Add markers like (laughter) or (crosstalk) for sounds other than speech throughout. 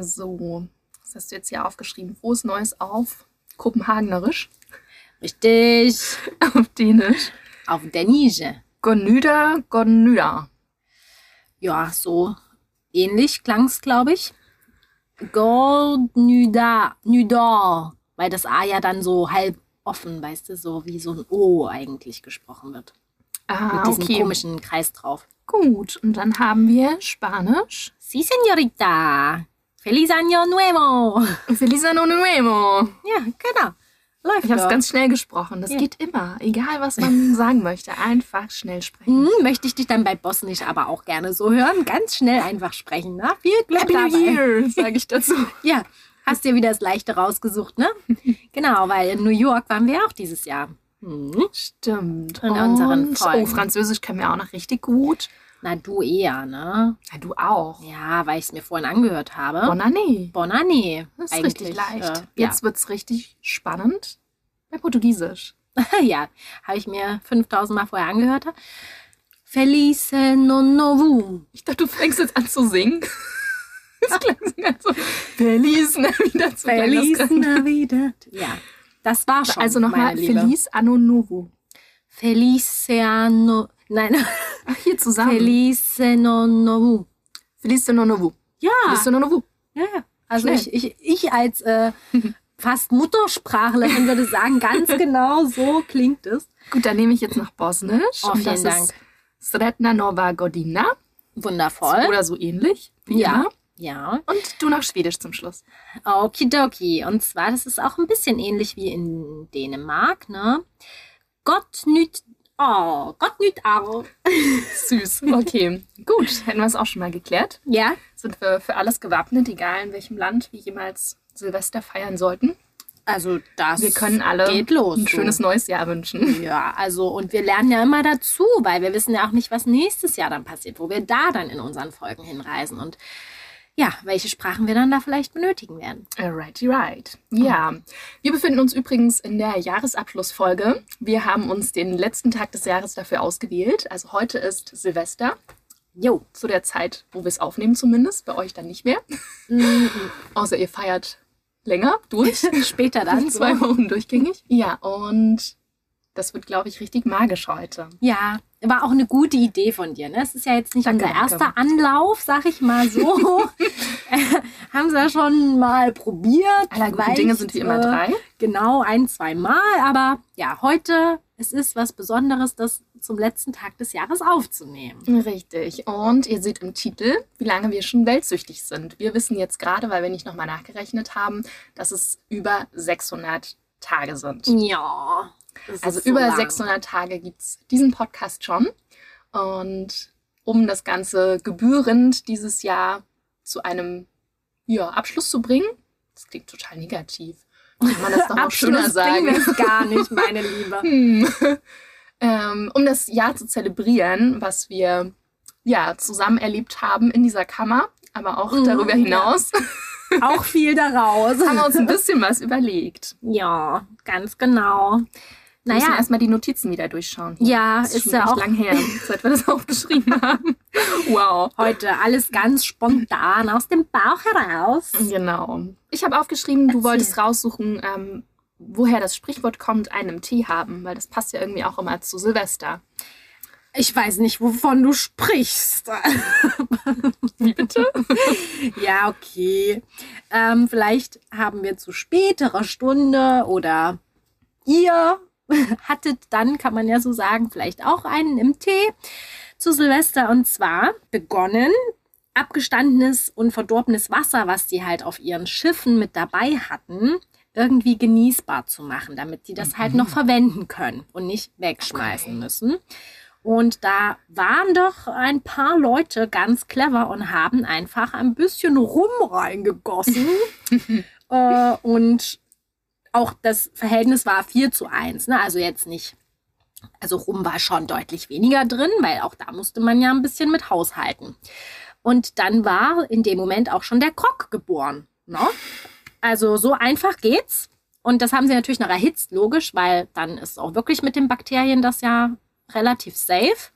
So, was hast du jetzt hier aufgeschrieben? Frohes Neues auf Kopenhagenerisch, Richtig. (laughs) auf Dänisch. Auf Dänische. Gonüda, Gonüda. Ja, so ähnlich klang's, glaube ich. Goldnüda, Nüda. Weil das A ja dann so halb offen, weißt du, so wie so ein O eigentlich gesprochen wird. Ah, Mit diesem okay. komischen Kreis drauf. Gut, und dann haben wir Spanisch. Sí, señorita. Feliz año nuevo. Feliz Año Nuevo. Ja, genau. Läuft Ich habe es ganz schnell gesprochen. Das Ja. geht immer. Egal, was man (laughs) sagen möchte. Einfach schnell sprechen. Hm, möchte ich dich dann bei Bosnisch aber auch gerne so hören. Ganz schnell einfach sprechen. Na? Viel Glück Happy New dabei. Year, (laughs) sage ich dazu. Ja, hast dir wieder das Leichte rausgesucht, ne? (laughs) genau, weil in New York waren wir auch dieses Jahr. Hm. Stimmt. In unseren Und, Folgen. Oh, Französisch können wir auch noch richtig gut. Na, du eher, ne? Ja, du auch. Ja, weil ich es mir vorhin angehört habe. Bon année. Bon année. Das ist Eigentlich, richtig leicht. Äh, Jetzt wird's richtig spannend. Bei Portugiesisch. ja, (laughs) ja habe ich mir 5000 Mal vorher angehört. Feliz Novo. Ich dachte, du fängst jetzt an zu singen. (laughs) Das klang so ganz so. Feliz Navidad. Feliz. Navidad. Ja, das war schon. Also nochmal. Feliz Anno Novo. Feliz Ano. Nein, (laughs) Ach, hier zusammen. Feliz Ano Novo. Feliz Anno Novo. Ja. Feliz Anno Novo. Ja, ja. Also Schnell. ich, ich, ich als äh, (laughs) fast Muttersprachlerin würde sagen, ganz (laughs) genau so klingt es. Gut, dann nehme ich jetzt noch Bosnisch. Oh, Und das vielen Dank. Sretna Nova Godina. Wundervoll. Oder so ähnlich. Wie Ja. Ja. Und du noch Schwedisch zum Schluss. Okidoki. Und zwar, das ist auch ein bisschen ähnlich wie in Dänemark, ne? Gott nüt. Oh, Gott nüt au. (laughs) Süß. Okay. Gut, hätten wir es auch schon mal geklärt. Ja. Sind wir für alles gewappnet, egal in welchem Land wir jemals Silvester feiern sollten. Also das Wir können alle geht los. ein schönes neues Jahr wünschen. Ja, also und wir lernen ja immer dazu, weil wir wissen ja auch nicht, was nächstes Jahr dann passiert, wo wir da dann in unseren Folgen hinreisen und ja, welche Sprachen wir dann da vielleicht benötigen werden. Alrighty right. Ja, wir befinden uns übrigens in der Jahresabschlussfolge. Wir haben uns den letzten Tag des Jahres dafür ausgewählt. Also heute ist Silvester, Jo. zu der Zeit, wo wir es aufnehmen zumindest. Bei euch dann nicht mehr. Mhm. (laughs) Außer ihr feiert länger durch. (laughs) Später dann. Zwei Wochen durchgängig. Ja, und das wird, glaube ich, richtig magisch heute. Ja, war auch eine gute Idee von dir. Ne? Es ist ja jetzt nicht Danke, unser danke. erster Anlauf, sag ich mal so. (laughs) Äh, Haben sie ja schon mal probiert. Aller guten Vielleicht, Dinge sind wie immer drei. Genau, ein, zwei Mal. Aber ja, heute, es ist was Besonderes, das zum letzten Tag des Jahres aufzunehmen. Richtig. Und ihr seht im Titel, wie lange wir schon weltsüchtig sind. Wir wissen jetzt gerade, weil wir nicht nochmal nachgerechnet haben, dass es über 600 Tage sind. Ja. Das Also so über lang. 600 Tage gibt es diesen Podcast schon. Und um das Ganze gebührend dieses Jahr zu einem ja, Abschluss zu bringen, das klingt total negativ. Kann man das doch noch (laughs) schöner sagen. es gar nicht, (laughs) meine Liebe. Hm. ähm, um das Jahr zu zelebrieren, was wir ja zusammen erlebt haben in dieser Kammer, aber auch Mhm, darüber ja. hinaus, (laughs) Auch viel daraus. haben wir uns ein bisschen was überlegt. Ja, ganz genau. Wir müssen Naja, erstmal die Notizen wieder durchschauen. Ja, das ist schon ja auch- lang her, (laughs) seit wir das aufgeschrieben haben. (laughs) Wow. heute alles ganz spontan aus dem Bauch heraus. Genau. Ich habe aufgeschrieben, du Erzähl. wolltest raussuchen, ähm, woher das Sprichwort kommt, einen Tee haben, weil das passt ja irgendwie auch immer zu Silvester. Ich weiß nicht, wovon du sprichst. Wie bitte? (laughs) ja, okay. Ähm, vielleicht haben wir zu späterer Stunde oder ihr (laughs) hattet dann, kann man ja so sagen, vielleicht auch einen im Tee zu Silvester. Und zwar begonnen abgestandenes und verdorbenes Wasser, was die halt auf ihren Schiffen mit dabei hatten, irgendwie genießbar zu machen, damit die das halt noch verwenden können und nicht wegschmeißen müssen. Und da waren doch ein paar Leute ganz clever und haben einfach ein bisschen Rum reingegossen. (laughs) äh, und auch das Verhältnis war 4 zu 1. Ne? Also jetzt nicht. Also Rum war schon deutlich weniger drin, weil auch da musste man ja ein bisschen mit haushalten. Und dann war in dem Moment auch schon der Krog geboren. Ne? Also so einfach geht's. Und das haben sie natürlich noch erhitzt, logisch, weil dann ist auch wirklich mit den Bakterien das ja relativ safe.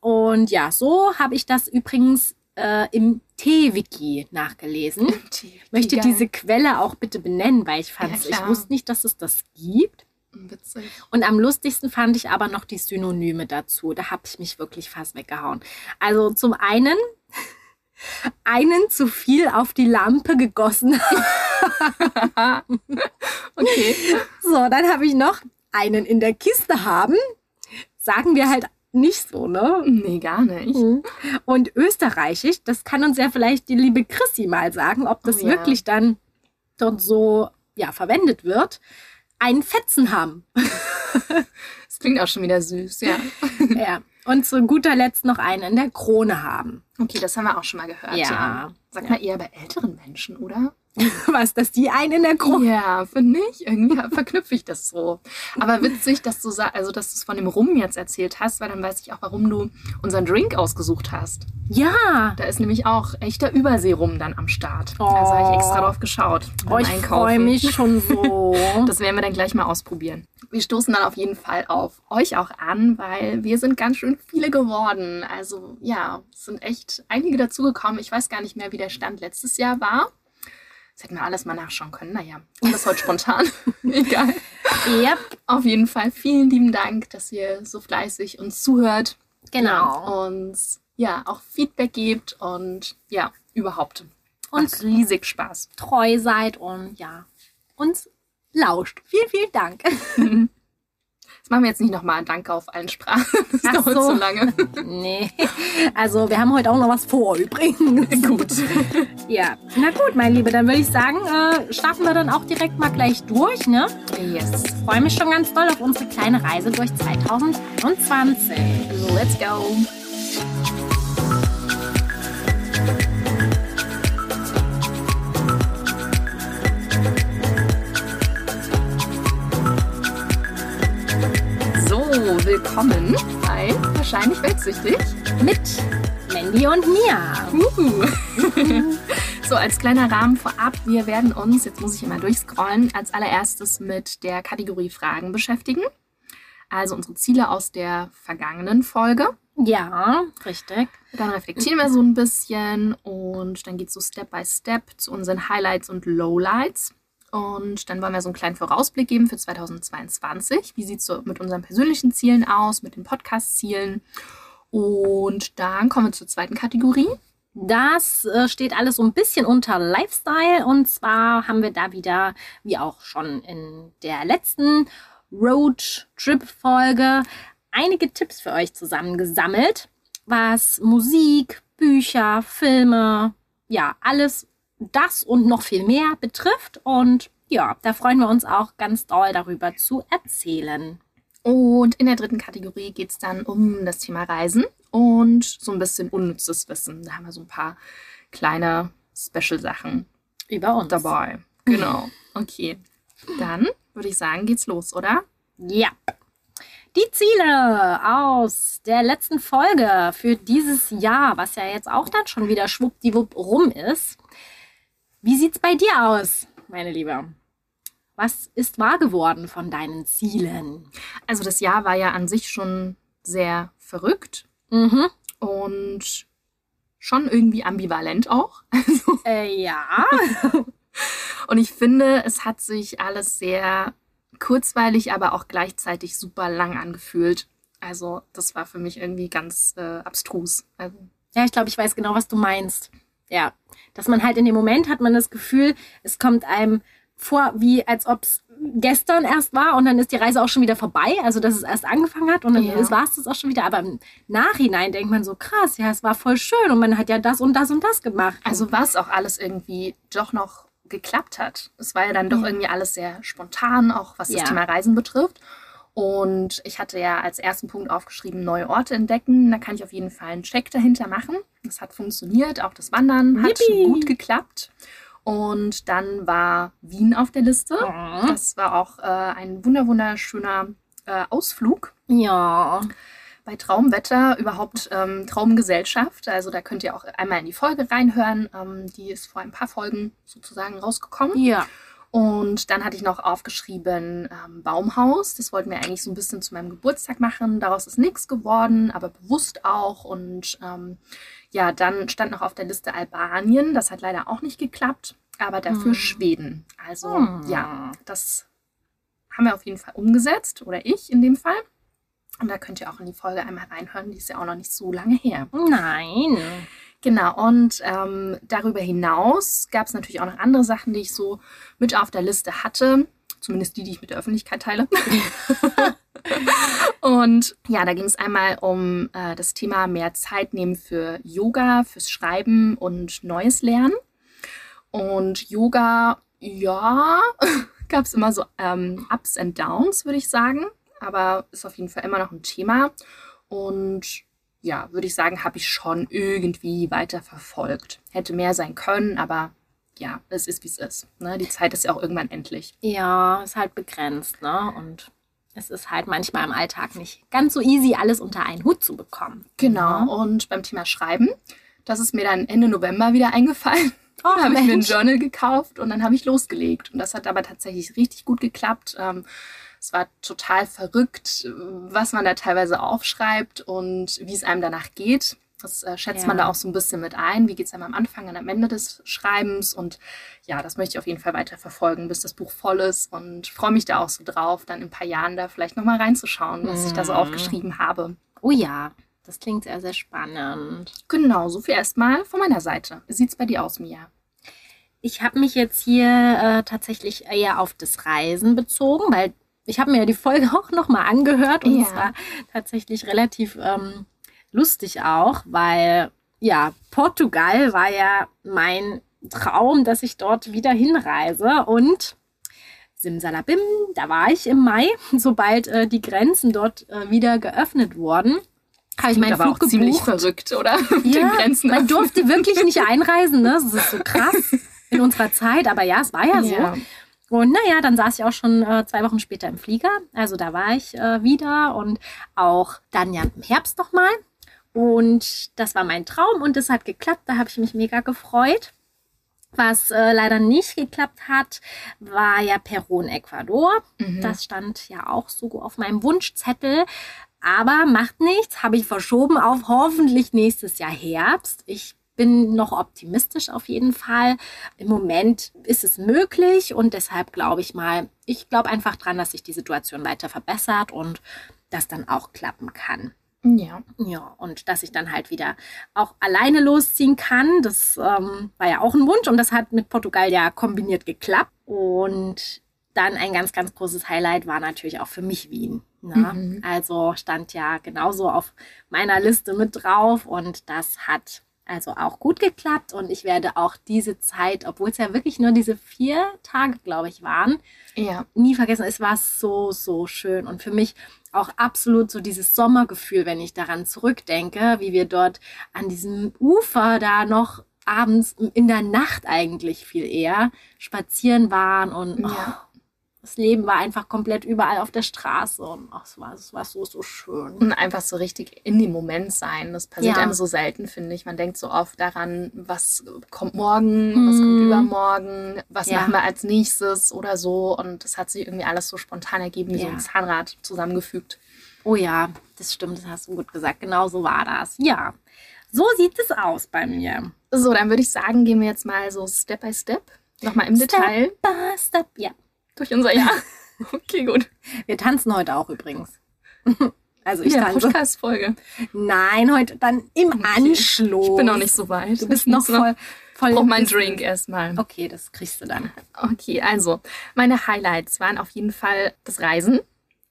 Und ja, so habe ich das übrigens äh, im Tee-Wiki nachgelesen. (laughs) Ich möchte Geil. diese Quelle auch bitte benennen, weil ich fand, Ja, ich wusste nicht, dass es das gibt. Witzig. Und am lustigsten fand ich aber noch die Synonyme dazu. Da habe ich mich wirklich fast weggehauen. Also zum einen (laughs) einen zu viel auf die Lampe gegossen. (laughs) Okay. So, dann habe ich noch einen in der Kiste haben. Sagen wir halt nicht so, ne? Nee, gar nicht. Und österreichisch, das kann uns ja vielleicht die liebe Chrissy mal sagen, ob das Oh ja. wirklich dann dort so ja, verwendet wird. Einen Fetzen haben. (laughs) Das klingt auch schon wieder süß, ja. (laughs) ja. Und zu guter Letzt noch einen in der Krone haben. Okay, das haben wir auch schon mal gehört. Ja. Ja. Sag mal eher bei älteren Menschen, oder? (laughs) Was, dass die einen in der Krone Ja, finde ich. Irgendwie verknüpfe ich das so. Aber witzig, dass du also dass du es von dem Rum jetzt erzählt hast, weil dann weiß ich auch, warum du unseren Drink ausgesucht hast. Ja. Da ist nämlich auch echter Überseerum dann am Start. Oh. Also habe ich extra drauf geschaut. Oh, ich freue mich schon (laughs) so. Das werden wir dann gleich mal ausprobieren. Wir stoßen dann auf jeden Fall auf euch auch an, weil wir sind ganz schön viele geworden. Also ja, es sind echt einige dazugekommen. Ich weiß gar nicht mehr, wie der Stand letztes Jahr war. Das hätten wir alles mal nachschauen können. Naja, und das heute spontan. (laughs) Egal. yep, Auf jeden Fall vielen lieben Dank, dass ihr so fleißig uns zuhört. genau. Und ja, auch Feedback gebt und ja, überhaupt. Und Macht riesig Spaß. treu seid und ja, uns lauscht. Vielen, vielen Dank. (laughs) Das machen wir jetzt nicht nochmal. Danke auf allen Sprachen. (laughs) Das Ach dauert so. so lange. (laughs) Nee, also wir haben heute auch noch was vor übrigens. (laughs) Gut. Ja, na gut, mein Liebe, dann würde ich sagen, äh, starten wir dann auch direkt mal gleich durch, ne? Yes. Freue mich schon ganz doll auf unsere kleine Reise durch 2020. Let's go. Willkommen bei Wahrscheinlich Weltsüchtig. Mit Mandy und Mia. Uhu. (laughs) So, als kleiner Rahmen vorab, wir werden uns, jetzt muss ich immer durchscrollen, als allererstes mit der Kategorie Fragen beschäftigen. Also unsere Ziele aus der vergangenen Folge. Ja, richtig. Dann reflektieren wir so ein bisschen und dann geht es so Step by Step zu unseren Highlights und Lowlights. Und dann wollen wir so einen kleinen Vorausblick geben für 2022. Wie sieht es so mit unseren persönlichen Zielen aus, mit den Podcast-Zielen? Und dann kommen wir zur zweiten Kategorie. Das äh, steht alles so ein bisschen unter Lifestyle und zwar haben wir da wieder, wie auch schon in der letzten Road-Trip-Folge, einige Tipps für euch zusammengesammelt, was Musik, Bücher, Filme, ja, alles das und noch viel mehr betrifft. Und ja, da freuen wir uns auch ganz doll darüber zu erzählen. Und in der dritten Kategorie geht es dann um das Thema Reisen und so ein bisschen unnützes Wissen. Da haben wir so ein paar kleine Special-Sachen Über uns. dabei. Genau. Okay. Dann würde ich sagen, geht's los, oder? Ja. Die Ziele aus der letzten Folge für dieses Jahr, was ja jetzt auch dann schon wieder schwuppdiwupp rum ist. Wie sieht's bei dir aus, meine Liebe? Was ist wahr geworden von deinen Zielen? Also das Jahr war ja an sich schon sehr verrückt Mhm. und schon irgendwie ambivalent auch. (laughs) Also, Äh, ja. (laughs) und ich finde, es hat sich alles sehr kurzweilig, aber auch gleichzeitig super lang angefühlt. Also das war für mich irgendwie ganz äh, abstrus. Also, Ja, ich glaube, ich weiß genau, was du meinst. Ja. Dass man halt in dem Moment hat man das Gefühl, es kommt einem vor, wie als ob es gestern erst war und dann ist die Reise auch schon wieder vorbei. Also, dass es erst angefangen hat und dann Ja. war es das auch schon wieder. Aber im Nachhinein denkt man so, krass, ja, es war voll schön und man hat ja das und das und das gemacht. also was auch alles irgendwie doch noch geklappt hat. Es war ja dann doch Ja. irgendwie alles sehr spontan, auch was das Ja. Thema Reisen betrifft. Und ich hatte ja als ersten Punkt aufgeschrieben, neue Orte entdecken. Da kann ich auf jeden Fall einen Check dahinter machen. Das hat funktioniert. Auch das Wandern hat Yippie. gut geklappt. Und dann war Wien auf der Liste. Mhm. Das war auch äh, ein wunder wunderschöner äh, Ausflug Ja. bei Traumwetter, überhaupt ähm, Traumgesellschaft. Also da könnt ihr auch einmal in die Folge reinhören. Ähm, die ist vor ein paar Folgen sozusagen rausgekommen. Ja. Und dann hatte ich noch aufgeschrieben ähm, Baumhaus. Das wollten wir eigentlich so ein bisschen zu meinem Geburtstag machen. Daraus ist nichts geworden, aber bewusst auch. Und ähm, ja, dann stand noch auf der Liste Albanien. Das hat leider auch nicht geklappt, aber dafür Hm. Schweden. Also Hm. ja, das haben wir auf jeden Fall umgesetzt oder ich in dem Fall. Und da könnt ihr auch in die Folge einmal reinhören. Die ist ja auch noch nicht so lange her. Nein. Genau, und ähm, darüber hinaus gab es natürlich auch noch andere Sachen, die ich so mit auf der Liste hatte. Zumindest die, die ich mit der Öffentlichkeit teile. (laughs) und ja, da ging es einmal um äh, das Thema mehr Zeit nehmen für Yoga, fürs Schreiben und Neues Lernen. Und Yoga, ja, (laughs) gab es immer so ähm, Ups and Downs, würde ich sagen. Aber ist auf jeden Fall immer noch ein Thema. Und ja, würde ich sagen, habe ich schon irgendwie weiter verfolgt. Hätte mehr sein können, aber ja, es ist, wie es ist. Ne? Die Zeit ist ja auch irgendwann endlich. Ja, ist halt begrenzt, ne? Und es ist halt manchmal im Alltag nicht ganz so easy, alles unter einen Hut zu bekommen. Genau. Ja. Und beim Thema Schreiben, das ist mir dann Ende November wieder eingefallen. (laughs) Oh, Da habe ich mir ein. Journal gekauft und dann habe ich losgelegt. Und das hat aber tatsächlich richtig gut geklappt. Ähm, es war total verrückt, was man da teilweise aufschreibt und wie es einem danach geht. Das äh, schätzt Ja. man da auch so ein bisschen mit ein. Wie geht es einem am Anfang und am Ende des Schreibens? Und ja, das möchte ich auf jeden Fall weiter verfolgen, bis das Buch voll ist. Und freue mich da auch so drauf, dann in ein paar Jahren da vielleicht nochmal reinzuschauen, was ich da so Mhm. aufgeschrieben habe. Oh ja, das klingt sehr, sehr spannend. Genau, so viel erstmal von meiner Seite. Wie sieht's bei dir aus, Mia? Ich habe mich jetzt hier äh, tatsächlich eher auf das Reisen bezogen, weil ich habe mir ja die Folge (laughs) auch nochmal angehört und Ja. es war tatsächlich relativ ähm, lustig auch, weil ja, Portugal war ja mein Traum, dass ich dort wieder hinreise und Simsalabim, da war ich im Mai, (laughs) sobald äh, die Grenzen dort äh, wieder geöffnet wurden. Habe ich meinen aber Flug auch ziemlich gebucht. verrückt, oder? (laughs) Mit Ja, den Grenzen. man durfte wirklich nicht einreisen, ne? Das ist so krass in unserer Zeit, aber ja, es war ja so. Und naja, dann saß ich auch schon äh, zwei Wochen später im Flieger. Also da war ich äh, wieder und auch dann ja im Herbst nochmal. Und das war mein Traum und es hat geklappt. Da habe ich mich mega gefreut. Was äh, leider nicht geklappt hat, war ja Peru in Ecuador. Mhm. Das stand ja auch so auf meinem Wunschzettel. Aber macht nichts, habe ich verschoben auf hoffentlich nächstes Jahr Herbst. Ich bin noch optimistisch auf jeden Fall. Im Moment ist es möglich und deshalb glaube ich mal, ich glaube einfach dran, dass sich die Situation weiter verbessert und das dann auch klappen kann. ja. Ja, und dass ich dann halt wieder auch alleine losziehen kann. Das ähm, war ja auch ein Wunsch und das hat mit Portugal ja kombiniert geklappt. Und dann ein ganz, ganz großes Highlight war natürlich auch für mich Wien. Ne? Mhm. Also stand ja genauso auf meiner Liste mit drauf und das hat also auch gut geklappt und ich werde auch diese Zeit, obwohl es ja wirklich nur diese vier Tage, glaube ich, waren, Ja. nie vergessen. Es war so, so schön. Und für mich auch absolut so dieses Sommergefühl, wenn ich daran zurückdenke, wie wir dort an diesem Ufer da noch abends in der Nacht eigentlich viel eher spazieren waren und Ja. oh, das Leben war einfach komplett überall auf der Straße und oh, es, war, es war so, so schön. Und einfach so richtig in dem Moment sein. Das passiert Ja. einem so selten, finde ich. Man denkt so oft daran, was kommt morgen, was kommt Mhm. übermorgen, was Ja. machen wir als nächstes oder so. Und das hat sich irgendwie alles so spontan ergeben, wie so Ja. ein Zahnrad zusammengefügt. Oh ja, das stimmt, das hast du gut gesagt. Genau so war das. Ja, so sieht es aus bei mir. So, dann würde ich sagen, gehen wir jetzt mal so Step by Step nochmal im Step Detail by step. Ja, durch unser Jahr. (laughs) Okay, gut. wir tanzen heute auch übrigens. (laughs) Also ich ja, tanze. Podcast-Folge. Nein, heute dann im Okay. Anschluss. Ich bin noch nicht so weit. Du bist Ich noch (laughs) voll, voll brauche im meinen. Drink erstmal. Okay, das kriegst du dann. Okay, also meine Highlights waren auf jeden Fall das Reisen.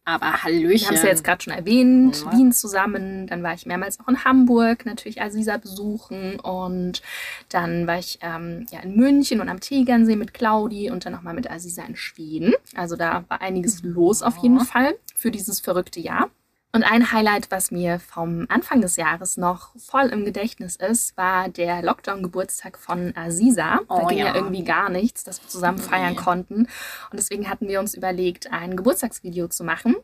Aber Hallöchen. Wir haben es ja jetzt gerade schon erwähnt, Ja. Wien zusammen. Dann war ich mehrmals auch in Hamburg, natürlich Asisa besuchen. Und dann war ich ähm, ja, in München und am Tegernsee mit Claudi und dann nochmal mit Asisa in Schweden. Also da war einiges los auf jeden Fall für dieses verrückte Jahr. Und ein Highlight, was mir vom Anfang des Jahres noch voll im Gedächtnis ist, war der Lockdown-Geburtstag von Aziza. Da Oh ging ja. ja. irgendwie gar nichts, dass wir zusammen feiern Nee. konnten. Und deswegen hatten wir uns überlegt, ein Geburtstagsvideo zu machen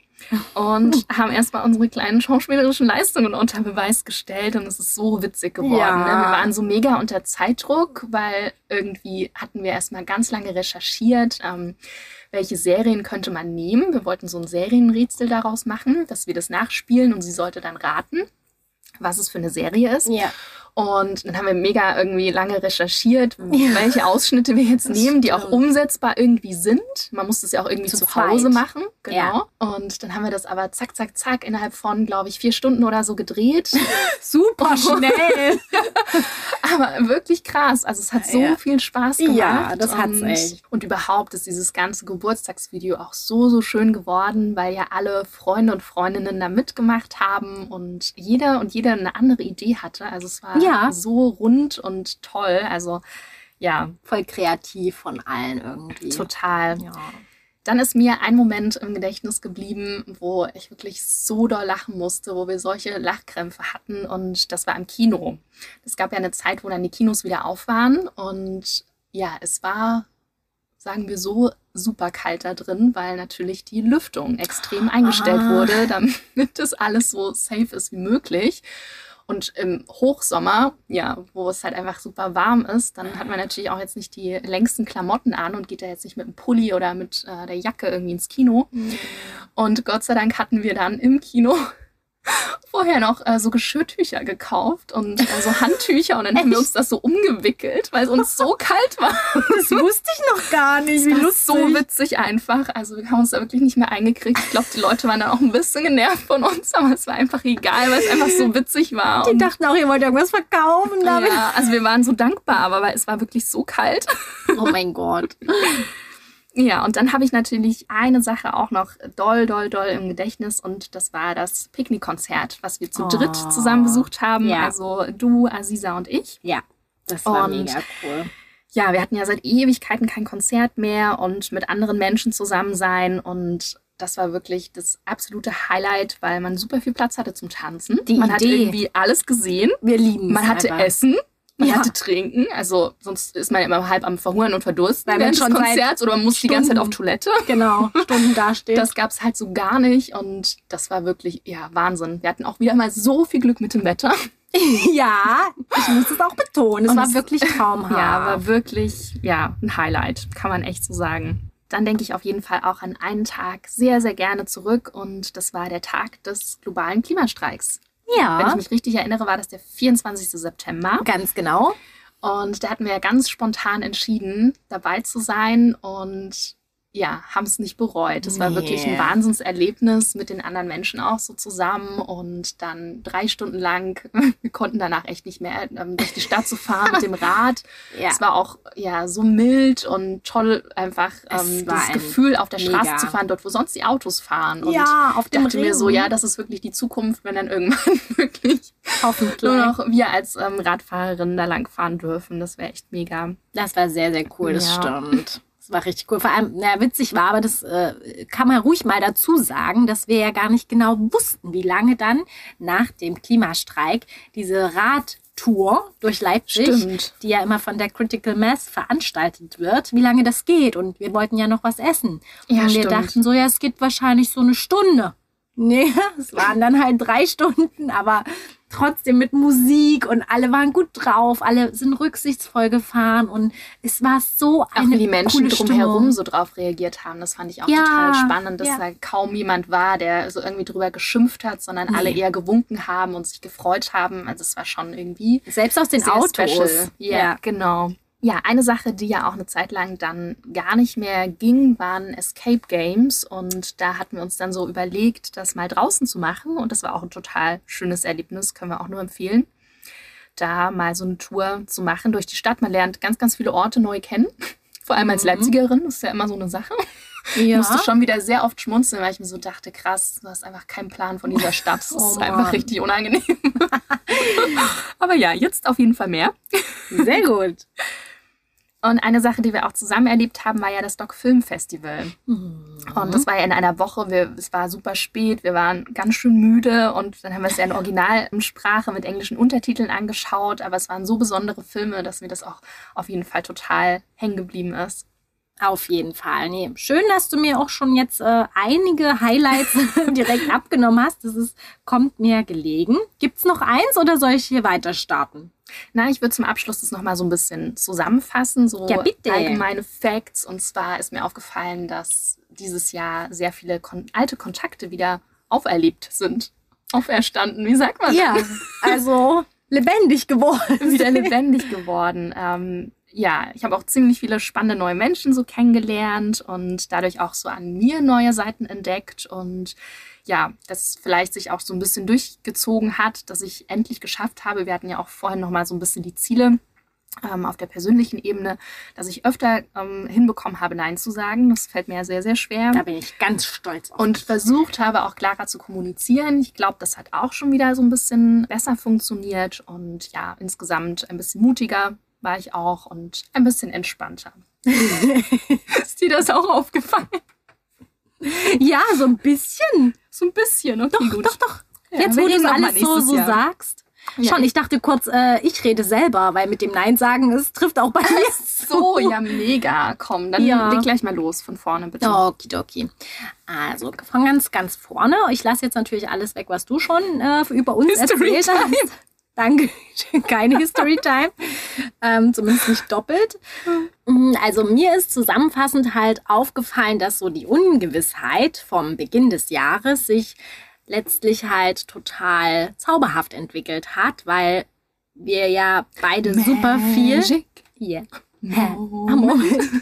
und (laughs) haben erstmal unsere kleinen schauspielerischen Leistungen unter Beweis gestellt. Und es ist so witzig geworden. Ja. Ne? Wir waren so mega unter Zeitdruck, weil irgendwie hatten wir erstmal ganz lange recherchiert, ähm, welche Serien könnte man nehmen. Wir wollten so ein Serienrätsel daraus machen, dass wir das nachspielen und sie sollte dann raten, was es für eine Serie ist. Ja. Und dann haben wir mega irgendwie lange recherchiert, (laughs) Ja. welche Ausschnitte wir jetzt Das nehmen, die auch stimmt. umsetzbar irgendwie sind. Man muss das ja auch irgendwie Zu zu, Hause machen. Genau. Und dann haben wir das aber zack, zack, zack innerhalb von, glaube ich, vier Stunden oder so gedreht. (laughs) Super schnell. (laughs) aber wirklich krass. Also es hat so Ja. viel Spaß gemacht. Ja, das hat's und, echt. Und überhaupt ist dieses ganze Geburtstagsvideo auch so, so schön geworden, weil ja alle Freunde und Freundinnen da mitgemacht haben und jeder und jeder eine andere Idee hatte. Also es war Ja. so rund und toll. Also ja, Voll kreativ von allen irgendwie. total. Ja. Dann ist mir ein Moment im Gedächtnis geblieben, wo ich wirklich so doll lachen musste, wo wir solche Lachkrämpfe hatten und das war im Kino. Es gab ja eine Zeit, wo dann die Kinos wieder auf waren und ja, es war, sagen wir so, super kalt da drin, weil natürlich die Lüftung extrem eingestellt Ah. wurde, damit (laughs) das alles so safe ist wie möglich. Und im Hochsommer, ja, wo es halt einfach super warm ist, dann hat man natürlich auch jetzt nicht die längsten Klamotten an und geht da jetzt nicht mit einem Pulli oder mit äh, der Jacke irgendwie ins Kino. Und Gott sei Dank hatten wir dann im Kino vorher noch äh, so Geschirrtücher gekauft und äh, so Handtücher und dann haben wir uns das so umgewickelt, weil es uns so kalt war. Das wusste ich noch gar nicht. Wie lustig. so witzig einfach. Also wir haben uns da wirklich nicht mehr eingekriegt. Ich glaube, die Leute waren dann auch ein bisschen genervt von uns, aber es war einfach egal, weil es einfach so witzig war. Die dachten auch, ihr wollt irgendwas verkaufen damit. ja, also wir waren so dankbar, aber weil es war wirklich so kalt. Oh mein Gott. Ja, und dann habe ich natürlich eine Sache auch noch doll, doll, doll im Gedächtnis und das war das Picknickkonzert, was wir zu Oh. dritt zusammen besucht haben. Ja. Also du, Aziza und ich. Ja, das war Und- mega cool. Ja, wir hatten ja seit Ewigkeiten kein Konzert mehr und mit anderen Menschen zusammen sein und das war wirklich das absolute Highlight, weil man super viel Platz hatte zum Tanzen. Die man hat Idee. irgendwie alles gesehen. Wir lieben Man hatte einfach. Essen, Ja. hatte Trinken, also sonst ist man ja immer halb am Verhungern und Verdursten Weil während des Konzerts oder man muss die ganze Zeit auf Stunden- Toilette. (laughs) Genau, Stunden dasteht. Das gab es halt so gar nicht und das war wirklich, ja, Wahnsinn. Wir hatten auch wieder mal so viel Glück mit dem Wetter. (laughs) ja, ich muss es auch betonen. Es Und war wirklich traumhaft. Ja, war wirklich, ja, ein Highlight, kann man echt so sagen. Dann denke ich auf jeden Fall auch an einen Tag sehr, sehr gerne zurück und das war der Tag des globalen Klimastreiks. Wenn ich ja mich richtig erinnere, war das der 24. September. ganz genau. Und da hatten wir ja ganz spontan entschieden, dabei zu sein und ja, haben es nicht bereut. Es war Nee. wirklich ein Wahnsinnserlebnis mit den anderen Menschen auch so zusammen und dann drei Stunden lang, (laughs) wir konnten danach echt nicht mehr ähm, durch die Stadt zu fahren mit dem Rad. (laughs) Ja. Es war auch ja so mild und toll einfach ähm, das ein Gefühl auf der mega- Straße zu fahren, dort wo sonst die Autos fahren. Und ja, auf dem dachte mir so, Ring. ja, das ist wirklich die Zukunft, wenn dann irgendwann (laughs) wirklich hoffentlich. nur noch wir als ähm, Radfahrerinnen da lang fahren dürfen. Das wäre echt mega. Das war sehr, sehr cool, das Ja. stimmt. Das war richtig cool. Vor allem, na, witzig war, aber das äh, kann man ruhig mal dazu sagen, dass wir ja gar nicht genau wussten, wie lange dann nach dem Klimastreik diese Radtour durch Leipzig, Stimmt. die ja immer von der Critical Mass veranstaltet wird, wie lange das geht. Und wir wollten ja noch was essen. Ja, und wir stimmt. dachten so, ja, es geht wahrscheinlich so eine Stunde. Nee, (laughs) es waren dann halt drei Stunden, aber trotzdem mit Musik und alle waren gut drauf, alle sind rücksichtsvoll gefahren und es war so Auch eine wie die Menschen drumherum Stimmung. so drauf reagiert haben. Das fand ich auch Ja, total spannend, dass ja. da kaum jemand war, der so irgendwie drüber geschimpft hat, sondern alle Nee. eher gewunken haben und sich gefreut haben. Also es war schon irgendwie Selbst aus den Autos. special. Ja, genau. Ja, eine Sache, die ja auch eine Zeit lang dann gar nicht mehr ging, waren Escape Games. Und da hatten wir uns dann so überlegt, das mal draußen zu machen. Und das war auch ein total schönes Erlebnis, können wir auch nur empfehlen. Da mal so eine Tour zu machen durch die Stadt. Man lernt ganz, ganz viele Orte neu kennen. (laughs) Vor allem als Mhm. Leipzigerin, das ist ja immer so eine Sache. Ich Ja. musste schon wieder sehr oft schmunzeln, weil ich mir so dachte, krass, du hast einfach keinen Plan von dieser Stadt. Das Oh ist Mann. einfach richtig unangenehm. (laughs) Aber ja, jetzt auf jeden Fall mehr. Sehr gut. (laughs) Und eine Sache, die wir auch zusammen erlebt haben, war ja das Doc Film Festival. Und das war ja in einer Woche. Wir, es war super spät. Wir waren ganz schön müde und dann haben wir es ja in Originalsprache mit englischen Untertiteln angeschaut. Aber es waren so besondere Filme, dass mir das auch auf jeden Fall total hängen geblieben ist. Auf jeden Fall. Nee, schön, dass du mir auch schon jetzt äh, einige Highlights (laughs) direkt abgenommen hast. Das ist, kommt mir gelegen. Gibt es noch eins oder soll ich hier weiter starten? Na, ich würde zum Abschluss das nochmal so ein bisschen zusammenfassen, so Ja, bitte. allgemeine Facts. Und zwar ist mir aufgefallen, dass dieses Jahr sehr viele kon alte Kontakte wieder auferlebt sind. Auferstanden, wie sagt man? Ja, also lebendig geworden. wieder lebendig geworden. Ähm, ja, ich habe auch ziemlich viele spannende neue Menschen so kennengelernt und dadurch auch so an mir neue Seiten entdeckt und ja, das vielleicht sich auch so ein bisschen durchgezogen hat, dass ich endlich geschafft habe. Wir hatten ja auch vorhin noch mal so ein bisschen die Ziele ähm, auf der persönlichen Ebene, dass ich öfter ähm, hinbekommen habe, Nein zu sagen. Das fällt mir ja sehr, sehr schwer Da bin ich ganz stolz auf. und versucht habe, auch klarer zu kommunizieren. Ich glaube, das hat auch schon wieder so ein bisschen besser funktioniert und ja, insgesamt ein bisschen mutiger war ich auch und ein bisschen entspannter. (laughs) Ist dir das auch aufgefallen? ja, so ein bisschen. So ein bisschen, okay, gut. Doch, doch. Ja, Jetzt, wo du es alles so, so Jahr. sagst. Ja, Schon, ich dachte kurz, äh, ich rede selber, weil mit dem Nein sagen, es trifft auch bei mir. So, ja, mega. Komm, dann Ja. leg gleich mal los von vorne, bitte. Okidoki. Also von ganz, ganz vorne. Ich lasse jetzt natürlich alles weg, was du schon äh, über uns History erzählt hast. Danke. (laughs) Keine History Time. ähm, zumindest nicht doppelt. Mm, Also mir ist zusammenfassend halt aufgefallen, dass so die Ungewissheit vom Beginn des Jahres sich letztlich halt total zauberhaft entwickelt hat, weil wir ja beide super viel. Magic Yeah. Moment. (laughs)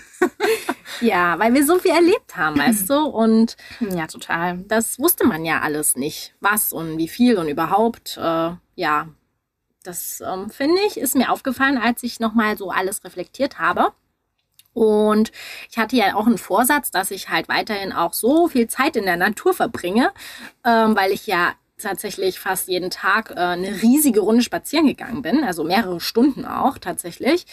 Ja, weil wir so viel erlebt haben, weißt du? Und Ja, total. das wusste man ja alles nicht. Was und wie viel und überhaupt. Äh, ja, das ähm, finde ich, ist mir aufgefallen, als ich nochmal so alles reflektiert habe. Und ich hatte ja auch einen Vorsatz, dass ich halt weiterhin auch so viel Zeit in der Natur verbringe, ähm, weil ich ja tatsächlich fast jeden Tag äh, eine riesige Runde spazieren gegangen bin, also mehrere Stunden auch tatsächlich.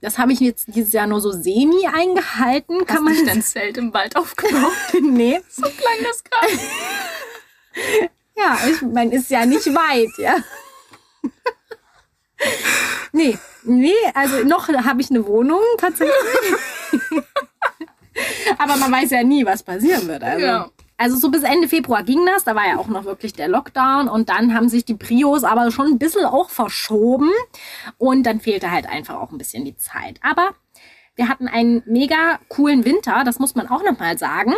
Das habe ich jetzt dieses Jahr nur so semi eingehalten, Kann kann man man nicht (laughs) dein Zelt im Wald aufgebaut? (laughs) nee, so klang das gerade. (laughs) Ja, ich meine, ist ja nicht weit, ja. Nee, nee, also noch habe ich eine Wohnung tatsächlich. Aber man weiß ja nie, was passieren wird. Also. Ja. also so bis Ende Februar ging das, da war ja auch noch wirklich der Lockdown und dann haben sich die Prios aber schon ein bisschen auch verschoben und dann fehlte halt einfach auch ein bisschen die Zeit. Aber wir hatten einen mega coolen Winter, das muss man auch nochmal sagen,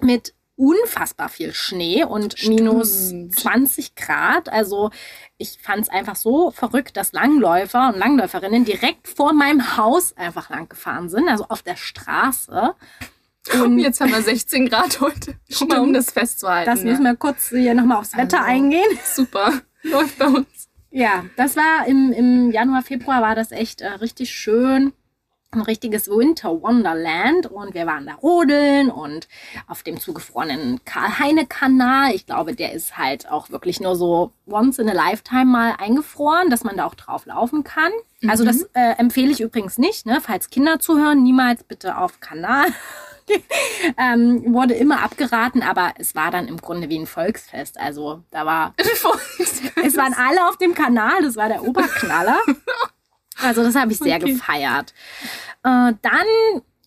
mit unfassbar viel Schnee und Stimmt. minus 20 Grad. Also ich fand es einfach so verrückt, dass Langläufer und Langläuferinnen direkt vor meinem Haus einfach lang gefahren sind, also auf der Straße. (laughs) Und jetzt haben wir 16 Grad heute. Schon mal, um das festzuhalten. Das müssen wir kurz hier nochmal aufs Wetter Also. eingehen. Super. (laughs) Läuft bei uns. Ja, das war im, im Januar, Februar war das echt äh, richtig schön. Ein richtiges Winter Wonderland und wir waren da rodeln und auf dem zugefrorenen Karl-Heine-Kanal. Ich glaube, der ist halt auch wirklich nur so once in a lifetime mal eingefroren, dass man da auch drauf laufen kann. Also Mhm. das äh, empfehle ich übrigens nicht, ne? falls Kinder zuhören, niemals bitte auf Kanal. (laughs) ähm, wurde immer abgeraten, aber es war dann im Grunde wie ein Volksfest. Also da war (laughs) es waren alle auf dem Kanal, das war der Oberknaller. (laughs) Also das habe ich sehr Okay. gefeiert. Äh, dann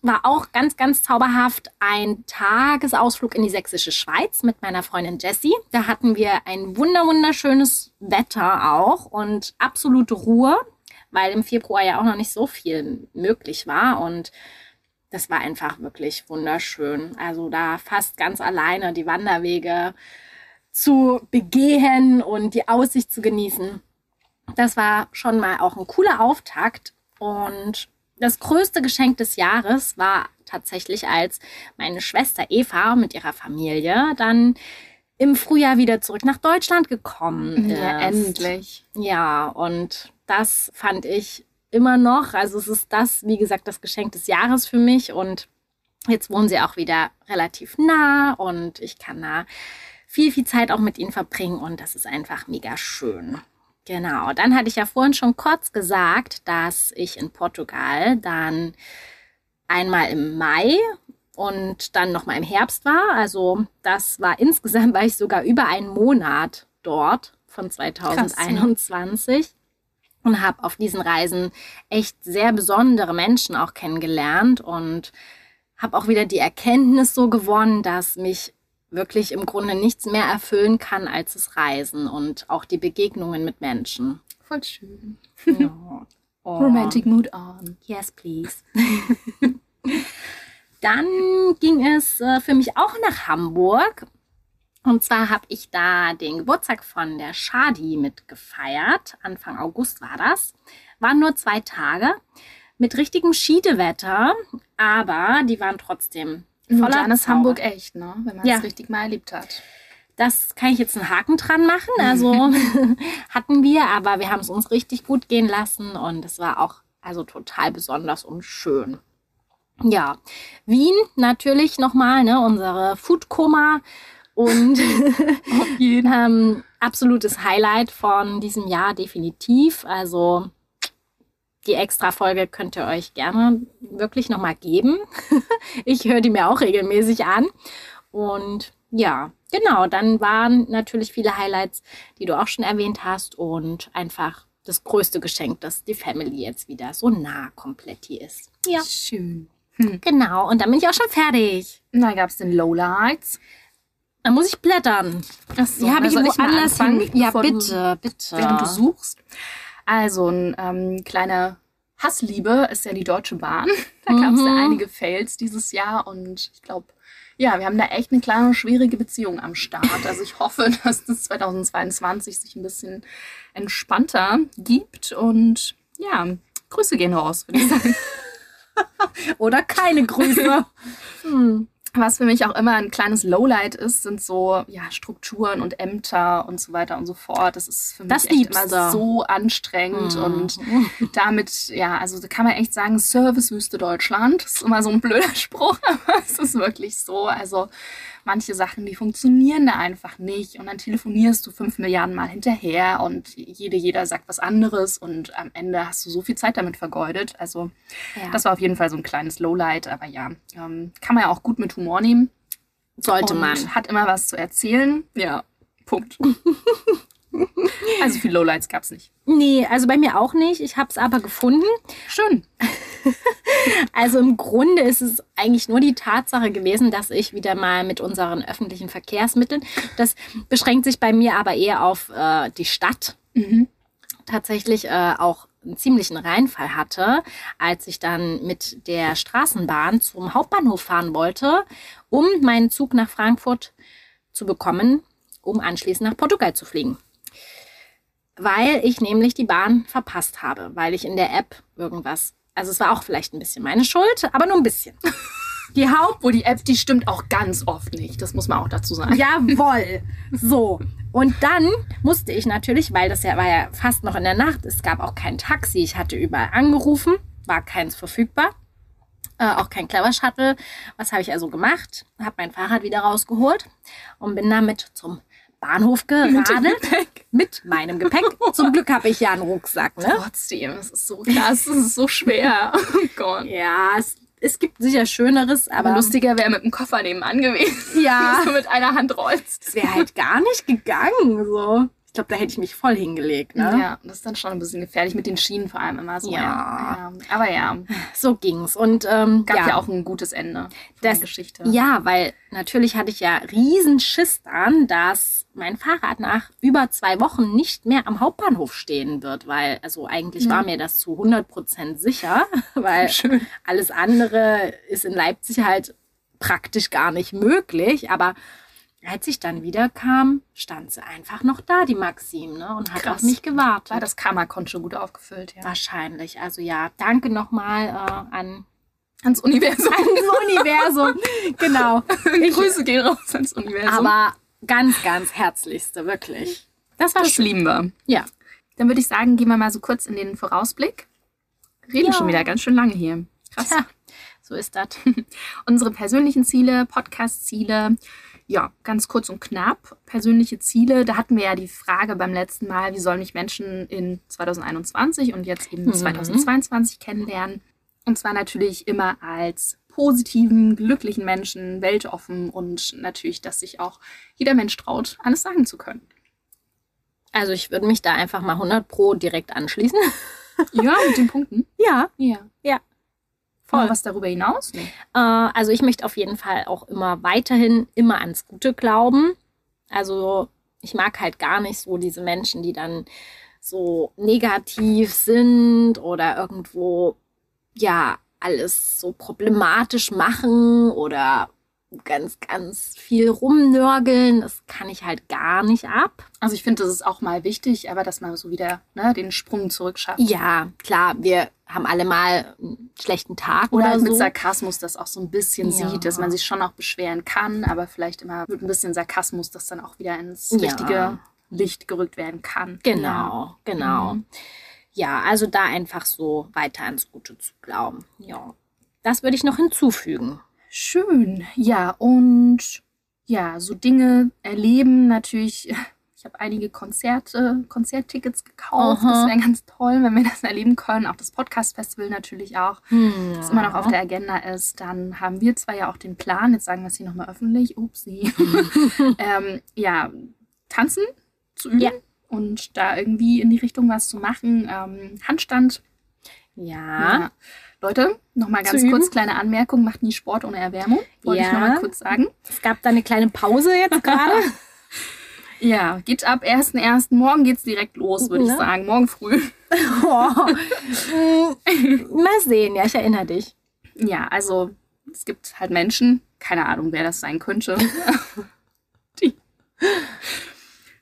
war auch ganz, ganz zauberhaft ein Tagesausflug in die sächsische Schweiz mit meiner Freundin Jessie. Da hatten wir ein wunder wunderschönes Wetter auch und absolute Ruhe, weil im Februar ja auch noch nicht so viel möglich war und das war einfach wirklich wunderschön. Also da fast ganz alleine die Wanderwege zu begehen und die Aussicht zu genießen. Das war schon mal auch ein cooler Auftakt. Und das größte Geschenk des Jahres war tatsächlich, als meine Schwester Eva mit ihrer Familie dann im Frühjahr wieder zurück nach Deutschland gekommen ist. Ja, endlich. Ja, und das fand ich immer noch. Also es ist das, wie gesagt, das Geschenk des Jahres für mich. Und jetzt wohnen sie auch wieder relativ nah und ich kann da viel, viel Zeit auch mit ihnen verbringen und das ist einfach mega schön. Genau, dann hatte ich ja vorhin schon kurz gesagt, dass ich in Portugal dann einmal im Mai und dann nochmal im Herbst war. Also das war insgesamt, war ich sogar über einen Monat dort von 2021 und habe auf diesen Reisen echt sehr besondere Menschen auch kennengelernt und habe auch wieder die Erkenntnis so gewonnen, dass mich wirklich im Grunde nichts mehr erfüllen kann als das Reisen und auch die Begegnungen mit Menschen. Voll schön. Ja. (laughs) Oh. Romantic Mood on. Yes, please. (laughs) Dann ging es äh, für mich auch nach Hamburg. Und zwar habe ich da den Geburtstag von der Shadi mitgefeiert. Anfang August war das. Waren nur zwei Tage mit richtigem Schiedewetter, aber die waren trotzdem voller Voller ist Zauber. Hamburg echt, ne? Wenn man es Ja. richtig mal erlebt hat. Das kann ich jetzt einen Haken dran machen. Also (laughs) hatten wir, aber wir haben es uns richtig gut gehen lassen und es war auch also total besonders und schön. Ja, Wien natürlich nochmal, ne, unsere Foodkoma und (laughs) (laughs) ähm, absolutes Highlight von diesem Jahr definitiv. Also die Extra-Folge könnt ihr euch gerne wirklich nochmal geben. (laughs) ich höre die mir auch regelmäßig an. Und ja, genau, dann waren natürlich viele Highlights, die du auch schon erwähnt hast. Und einfach das größte Geschenk, dass die Family jetzt wieder so nah komplett hier ist. Ja, Schön. genau. Und dann bin ich auch schon fertig. Da gab es den Lowlights. Dann muss ich blättern. Achso, Die habe ich woanders hin. Ja, bitte, bitte. während du suchst. Also, ein ähm, kleine Hassliebe ist ja die Deutsche Bahn. (laughs) Da gab es ja Mhm. einige Fails dieses Jahr und ich glaube, ja, wir haben da echt eine kleine schwierige Beziehung am Start. Also ich hoffe, (laughs) dass das 2022 sich ein bisschen entspannter gibt und ja, Grüße gehen raus, würde ich sagen. (laughs) Oder keine Grüße. hm. Was für mich auch immer ein kleines Lowlight ist, sind so ja, Strukturen und Ämter und so weiter und so fort. Das ist für mich Das echt immer du. so anstrengend Mhm. und damit, ja, also da kann man echt sagen, Servicewüste Deutschland. Das ist immer so ein blöder (laughs) Spruch, aber es ist wirklich so. Also manche Sachen, die funktionieren da einfach nicht und dann telefonierst du fünf Milliarden Mal hinterher und jede, jeder sagt was anderes und am Ende hast du so viel Zeit damit vergeudet. Also Ja. das war auf jeden Fall so ein kleines Lowlight, aber ja, ähm, kann man ja auch gut mit Humor nehmen. sollte und man. Hat immer was zu erzählen. Ja, Punkt. (laughs) (laughs) also viel Lowlights gab's nicht. Nee, also bei mir auch nicht. Ich habe es aber gefunden. Schön. (laughs) Also im Grunde ist es eigentlich nur die Tatsache gewesen, dass ich wieder mal mit unseren öffentlichen Verkehrsmitteln, das beschränkt sich bei mir aber eher auf äh, die Stadt, Mhm. tatsächlich äh, auch einen ziemlichen Reinfall hatte, als ich dann mit der Straßenbahn zum Hauptbahnhof fahren wollte, um meinen Zug nach Frankfurt zu bekommen, um anschließend nach Portugal zu fliegen. Weil ich nämlich die Bahn verpasst habe, weil ich in der App irgendwas, also es war auch vielleicht ein bisschen meine Schuld, aber nur ein bisschen. (laughs) Die Haupt Wo die App, die stimmt auch ganz oft nicht. Das muss man auch dazu sagen. Jawoll. So. Und dann musste ich natürlich, weil das ja war ja fast noch in der Nacht, es gab auch kein Taxi. Ich hatte überall angerufen, war keins verfügbar. Äh, auch kein Clever Shuttle. Was habe ich also gemacht? Habe mein Fahrrad wieder rausgeholt und bin damit zum Bahnhof geradelt. Gepäck. Mit meinem Gepäck. Zum Glück habe ich ja einen Rucksack, ne? Trotzdem, es ist so krass, es ist so schwer. (laughs) Oh Gott. Ja, es, es gibt sicher Schöneres, aber Aber lustiger wäre mit dem Koffer nebenan gewesen. Ja. (laughs) Dass du mit einer Hand rollst. es wäre halt gar nicht gegangen. So. Ich glaube, da hätte ich mich voll hingelegt. Ne? Ja, das ist dann schon ein bisschen gefährlich mit den Schienen vor allem immer so. Ja. ja. Aber ja, So ging's. Und ähm, gab ja. ja, auch ein gutes Ende der Geschichte. ja, weil natürlich hatte ich ja riesen Schiss dann, dass mein Fahrrad nach über zwei Wochen nicht mehr am Hauptbahnhof stehen wird, weil also eigentlich Ja. war mir das zu 100 Prozent sicher, (laughs) weil (laughs) Schön. alles andere ist in Leipzig halt praktisch gar nicht möglich. Aber als ich dann wieder kam, stand sie einfach noch da, die Maxim, ne, und hat Krass. auf mich gewartet. War das Karma-Konto gut aufgefüllt, ja. Wahrscheinlich. Also ja, danke nochmal äh, an Ans Universum. ans (laughs) Universum. genau. (laughs) Ich, Grüße gehen raus ans Universum. aber ganz, ganz herzlichste, wirklich. Das war das schön. lieben wir. Ja. Dann würde ich sagen, gehen wir mal so kurz in den Vorausblick. Reden Ja. schon wieder ganz schön lange hier. Krass. Tja, so ist das. (laughs) Unsere persönlichen Ziele, Podcast-Ziele. Ja, ganz kurz und knapp. Persönliche Ziele. Da hatten wir ja die Frage beim letzten Mal, wie sollen mich Menschen in 2021 und jetzt eben Mhm. 2022 kennenlernen? Und zwar natürlich immer als positiven, glücklichen Menschen, weltoffen und natürlich, dass sich auch jeder Mensch traut, alles sagen zu können. Also ich würde mich da einfach mal 100 pro direkt anschließen. Ja, mit den Punkten. (laughs) Ja, Ja. Voll. Voll. was darüber hinaus? Nee. Äh, also ich möchte auf jeden Fall auch immer weiterhin immer ans Gute glauben. Also ich mag halt gar nicht so diese Menschen, die dann so negativ sind oder irgendwo ja alles so problematisch machen oder ganz, ganz viel rumnörgeln. Das kann ich halt gar nicht ab. Also ich finde, das ist auch mal wichtig, aber dass man so wieder ne, den Sprung zurückschafft. Ja, klar, wir haben alle mal einen schlechten Tag Oder oder, halt mit so. Sarkasmus das auch so ein bisschen Ja. sieht, dass man sich schon auch beschweren kann, aber vielleicht immer mit ein bisschen Sarkasmus das dann auch wieder ins Ja. richtige Licht gerückt werden kann. Genau, genau. Mhm. Ja, also da einfach so weiter ans Gute zu glauben. Ja. Das würde ich noch hinzufügen. Schön. Ja, und ja, so Dinge erleben natürlich. Ich habe einige Konzerte, Konzerttickets gekauft. Aha. Das wäre ganz toll, wenn wir das erleben können. Auch das Podcast-Festival natürlich auch, Hm. das immer noch auf der Agenda ist. Dann haben wir zwar ja auch den Plan, jetzt sagen wir es hier nochmal öffentlich, upsie, (laughs) ähm, ja, tanzen zu üben Ja. und da irgendwie in die Richtung was zu machen. Ähm, Handstand. Ja. Ja. Leute, nochmal ganz üben. kurz, kleine Anmerkung, macht nie Sport ohne Erwärmung. Wollte ich Ja. nochmal kurz sagen. es gab da eine kleine Pause jetzt gerade. (laughs) Ja, geht ab 1.1. Morgen geht's direkt los, würde ich sagen. Morgen früh. (laughs) oh. Mal sehen, ja, ich erinnere dich. Ja, also es gibt halt Menschen, keine Ahnung, wer das sein könnte. (laughs) die,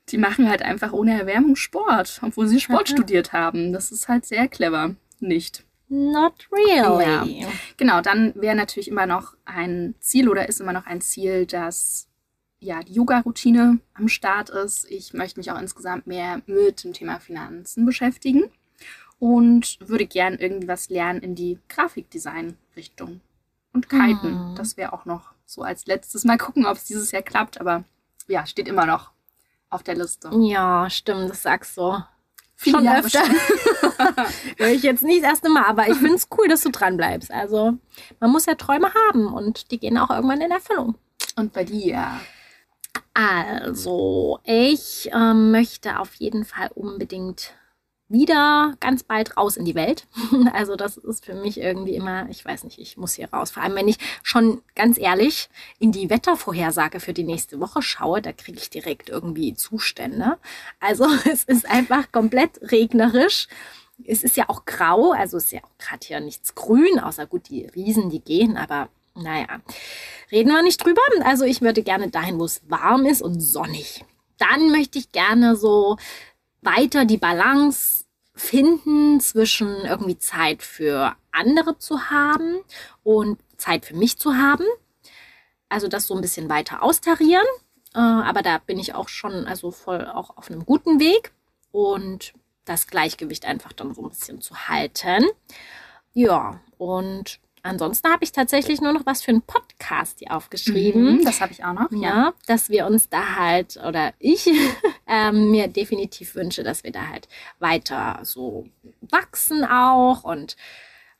die machen halt einfach ohne Erwärmung Sport, obwohl sie Sport studiert haben. Das ist halt sehr clever. Nicht. Not really. Genau, dann wäre natürlich immer noch ein Ziel oder ist immer noch ein Ziel, dass ja die Yoga-Routine am Start ist. Ich möchte mich auch insgesamt mehr mit dem Thema Finanzen beschäftigen und würde gern irgendwie was lernen in die Grafikdesign-Richtung. Und kiten, Hm. das wäre auch noch so als letztes. Mal gucken, ob es dieses Jahr klappt, aber ja, steht immer noch auf der Liste. Ja, stimmt, das sagst du. Viele Schon Jahre öfter. (laughs) Höre ich jetzt nicht das erste Mal, aber ich finde es cool, dass du dran bleibst. Also, man muss ja Träume haben und die gehen auch irgendwann in Erfüllung. Und bei dir? Also, ich ähm, möchte auf jeden Fall unbedingt wieder ganz bald raus in die Welt. (laughs) Also, das ist für mich irgendwie immer, ich weiß nicht, ich muss hier raus. Vor allem, wenn ich schon ganz ehrlich in die Wettervorhersage für die nächste Woche schaue, da kriege ich direkt irgendwie Zustände. Also, (laughs) es ist einfach komplett regnerisch. Es ist ja auch grau, also ist ja auch gerade hier nichts grün, außer gut, die Riesen, die gehen, aber naja, reden wir nicht drüber. Also ich würde gerne dahin, wo es warm ist und sonnig. Dann möchte ich gerne so weiter die Balance finden zwischen irgendwie Zeit für andere zu haben und Zeit für mich zu haben. Also das so ein bisschen weiter austarieren. Äh, aber da bin ich auch schon also voll auch auf einem guten Weg und das Gleichgewicht einfach dann so ein bisschen zu halten. Ja, und ansonsten habe ich tatsächlich nur noch was für einen Podcast hier aufgeschrieben. Mhm, das habe ich auch noch. Ja, dass wir uns da halt, oder ich (laughs) ähm, mir definitiv wünsche, dass wir da halt weiter so wachsen auch und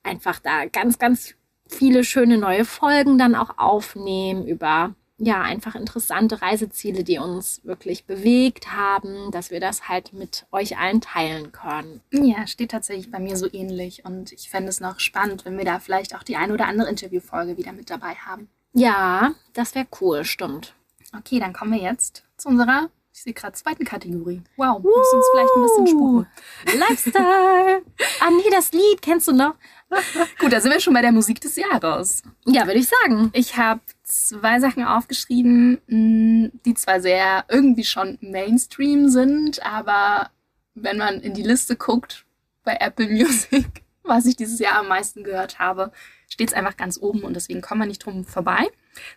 einfach da ganz, ganz viele schöne neue Folgen dann auch aufnehmen über ja, einfach interessante Reiseziele, die uns wirklich bewegt haben, dass wir das halt mit euch allen teilen können. Ja, steht tatsächlich bei mir so ähnlich. Und ich fände es noch spannend, wenn wir da vielleicht auch die eine oder andere Interviewfolge wieder mit dabei haben. Ja, das wäre cool, stimmt. Okay, dann kommen wir jetzt zu unserer, ich sehe gerade, zweiten Kategorie. Wow, muss uns vielleicht ein bisschen sputen. Lifestyle. (laughs) ah, nee, das Lied kennst du noch? Gut, da sind wir schon bei der Musik des Jahres. Ja, würde ich sagen. Ich habe zwei Sachen aufgeschrieben, mh, die zwar sehr irgendwie schon Mainstream sind, aber wenn man in die Liste guckt bei Apple Music, (laughs) was ich dieses Jahr am meisten gehört habe, steht es einfach ganz oben und deswegen kommen wir nicht drum vorbei.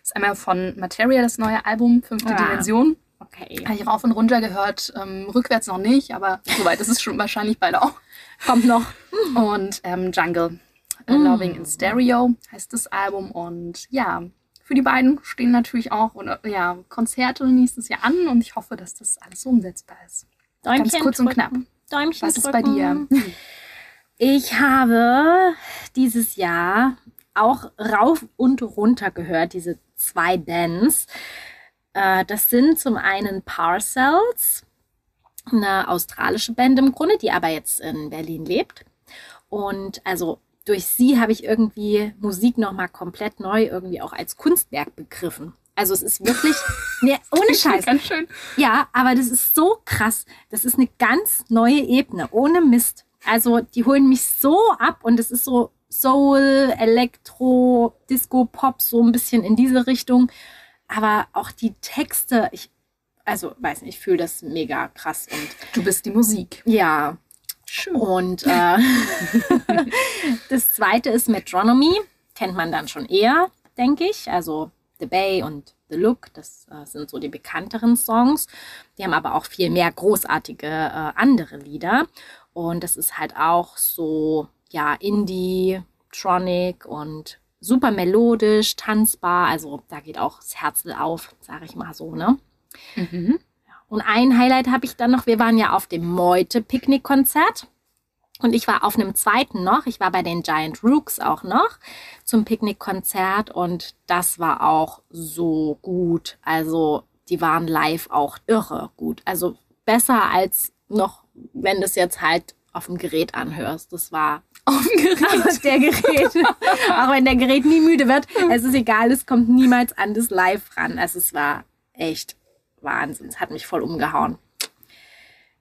Das ist einmal von Materia, das neue Album, Fünfte Ah. Dimension. Okay. Habe ich rauf und runter gehört, ähm, rückwärts noch nicht, aber soweit ist es schon wahrscheinlich beide auch. (laughs) Kommt noch. Und ähm, Jungle, äh, Mm. Loving in Stereo heißt das Album. Und ja, für die beiden stehen natürlich auch oder, ja, Konzerte nächstes Jahr an und ich hoffe, dass das alles so umsetzbar ist. Däumchen Ganz kurz und drücken. knapp. Däumchen Was ist drücken. bei dir? Ich habe dieses Jahr auch rauf und runter gehört, diese zwei Bands. Äh, das sind zum einen Parcels, eine australische Band im Grunde, die aber jetzt in Berlin lebt. Und also durch sie habe ich irgendwie Musik nochmal komplett neu irgendwie auch als Kunstwerk begriffen. Also es ist wirklich, (laughs) nee, ohne Scheiß. Ganz schön. Ja, aber das ist so krass. Das ist eine ganz neue Ebene, ohne Mist. Also die holen mich so ab und es ist so Soul, Elektro, Disco, Pop, so ein bisschen in diese Richtung. Aber auch die Texte, ich, also weiß nicht, ich fühle das mega krass und Du bist die Musik. ja. Schön. Und äh, (laughs) das zweite ist Metronomy, kennt man dann schon eher, denke ich. Also The Bay und The Look, das äh, sind so die bekannteren Songs. Die haben aber auch viel mehr großartige äh, andere Lieder. Und das ist halt auch so, ja, Indie, Tronic und super melodisch, tanzbar. Also da geht auch das Herz auf, sage ich mal so, ne? Mhm. Und ein Highlight habe ich dann noch. Wir waren ja auf dem Meute-Picknick-Konzert. Und ich war auf einem zweiten noch. Ich war bei den Giant Rooks auch noch zum Picknick-Konzert. Und das war auch so gut. Also, die waren live auch irre gut. Also, besser als noch, wenn du es jetzt halt auf dem Gerät anhörst. Das war (laughs) Auf dem Gerät. (laughs) der Gerät. auch wenn der Gerät nie müde wird. Es ist egal, es kommt niemals an das Live ran. Also, es war echt Wahnsinn. Es hat mich voll umgehauen.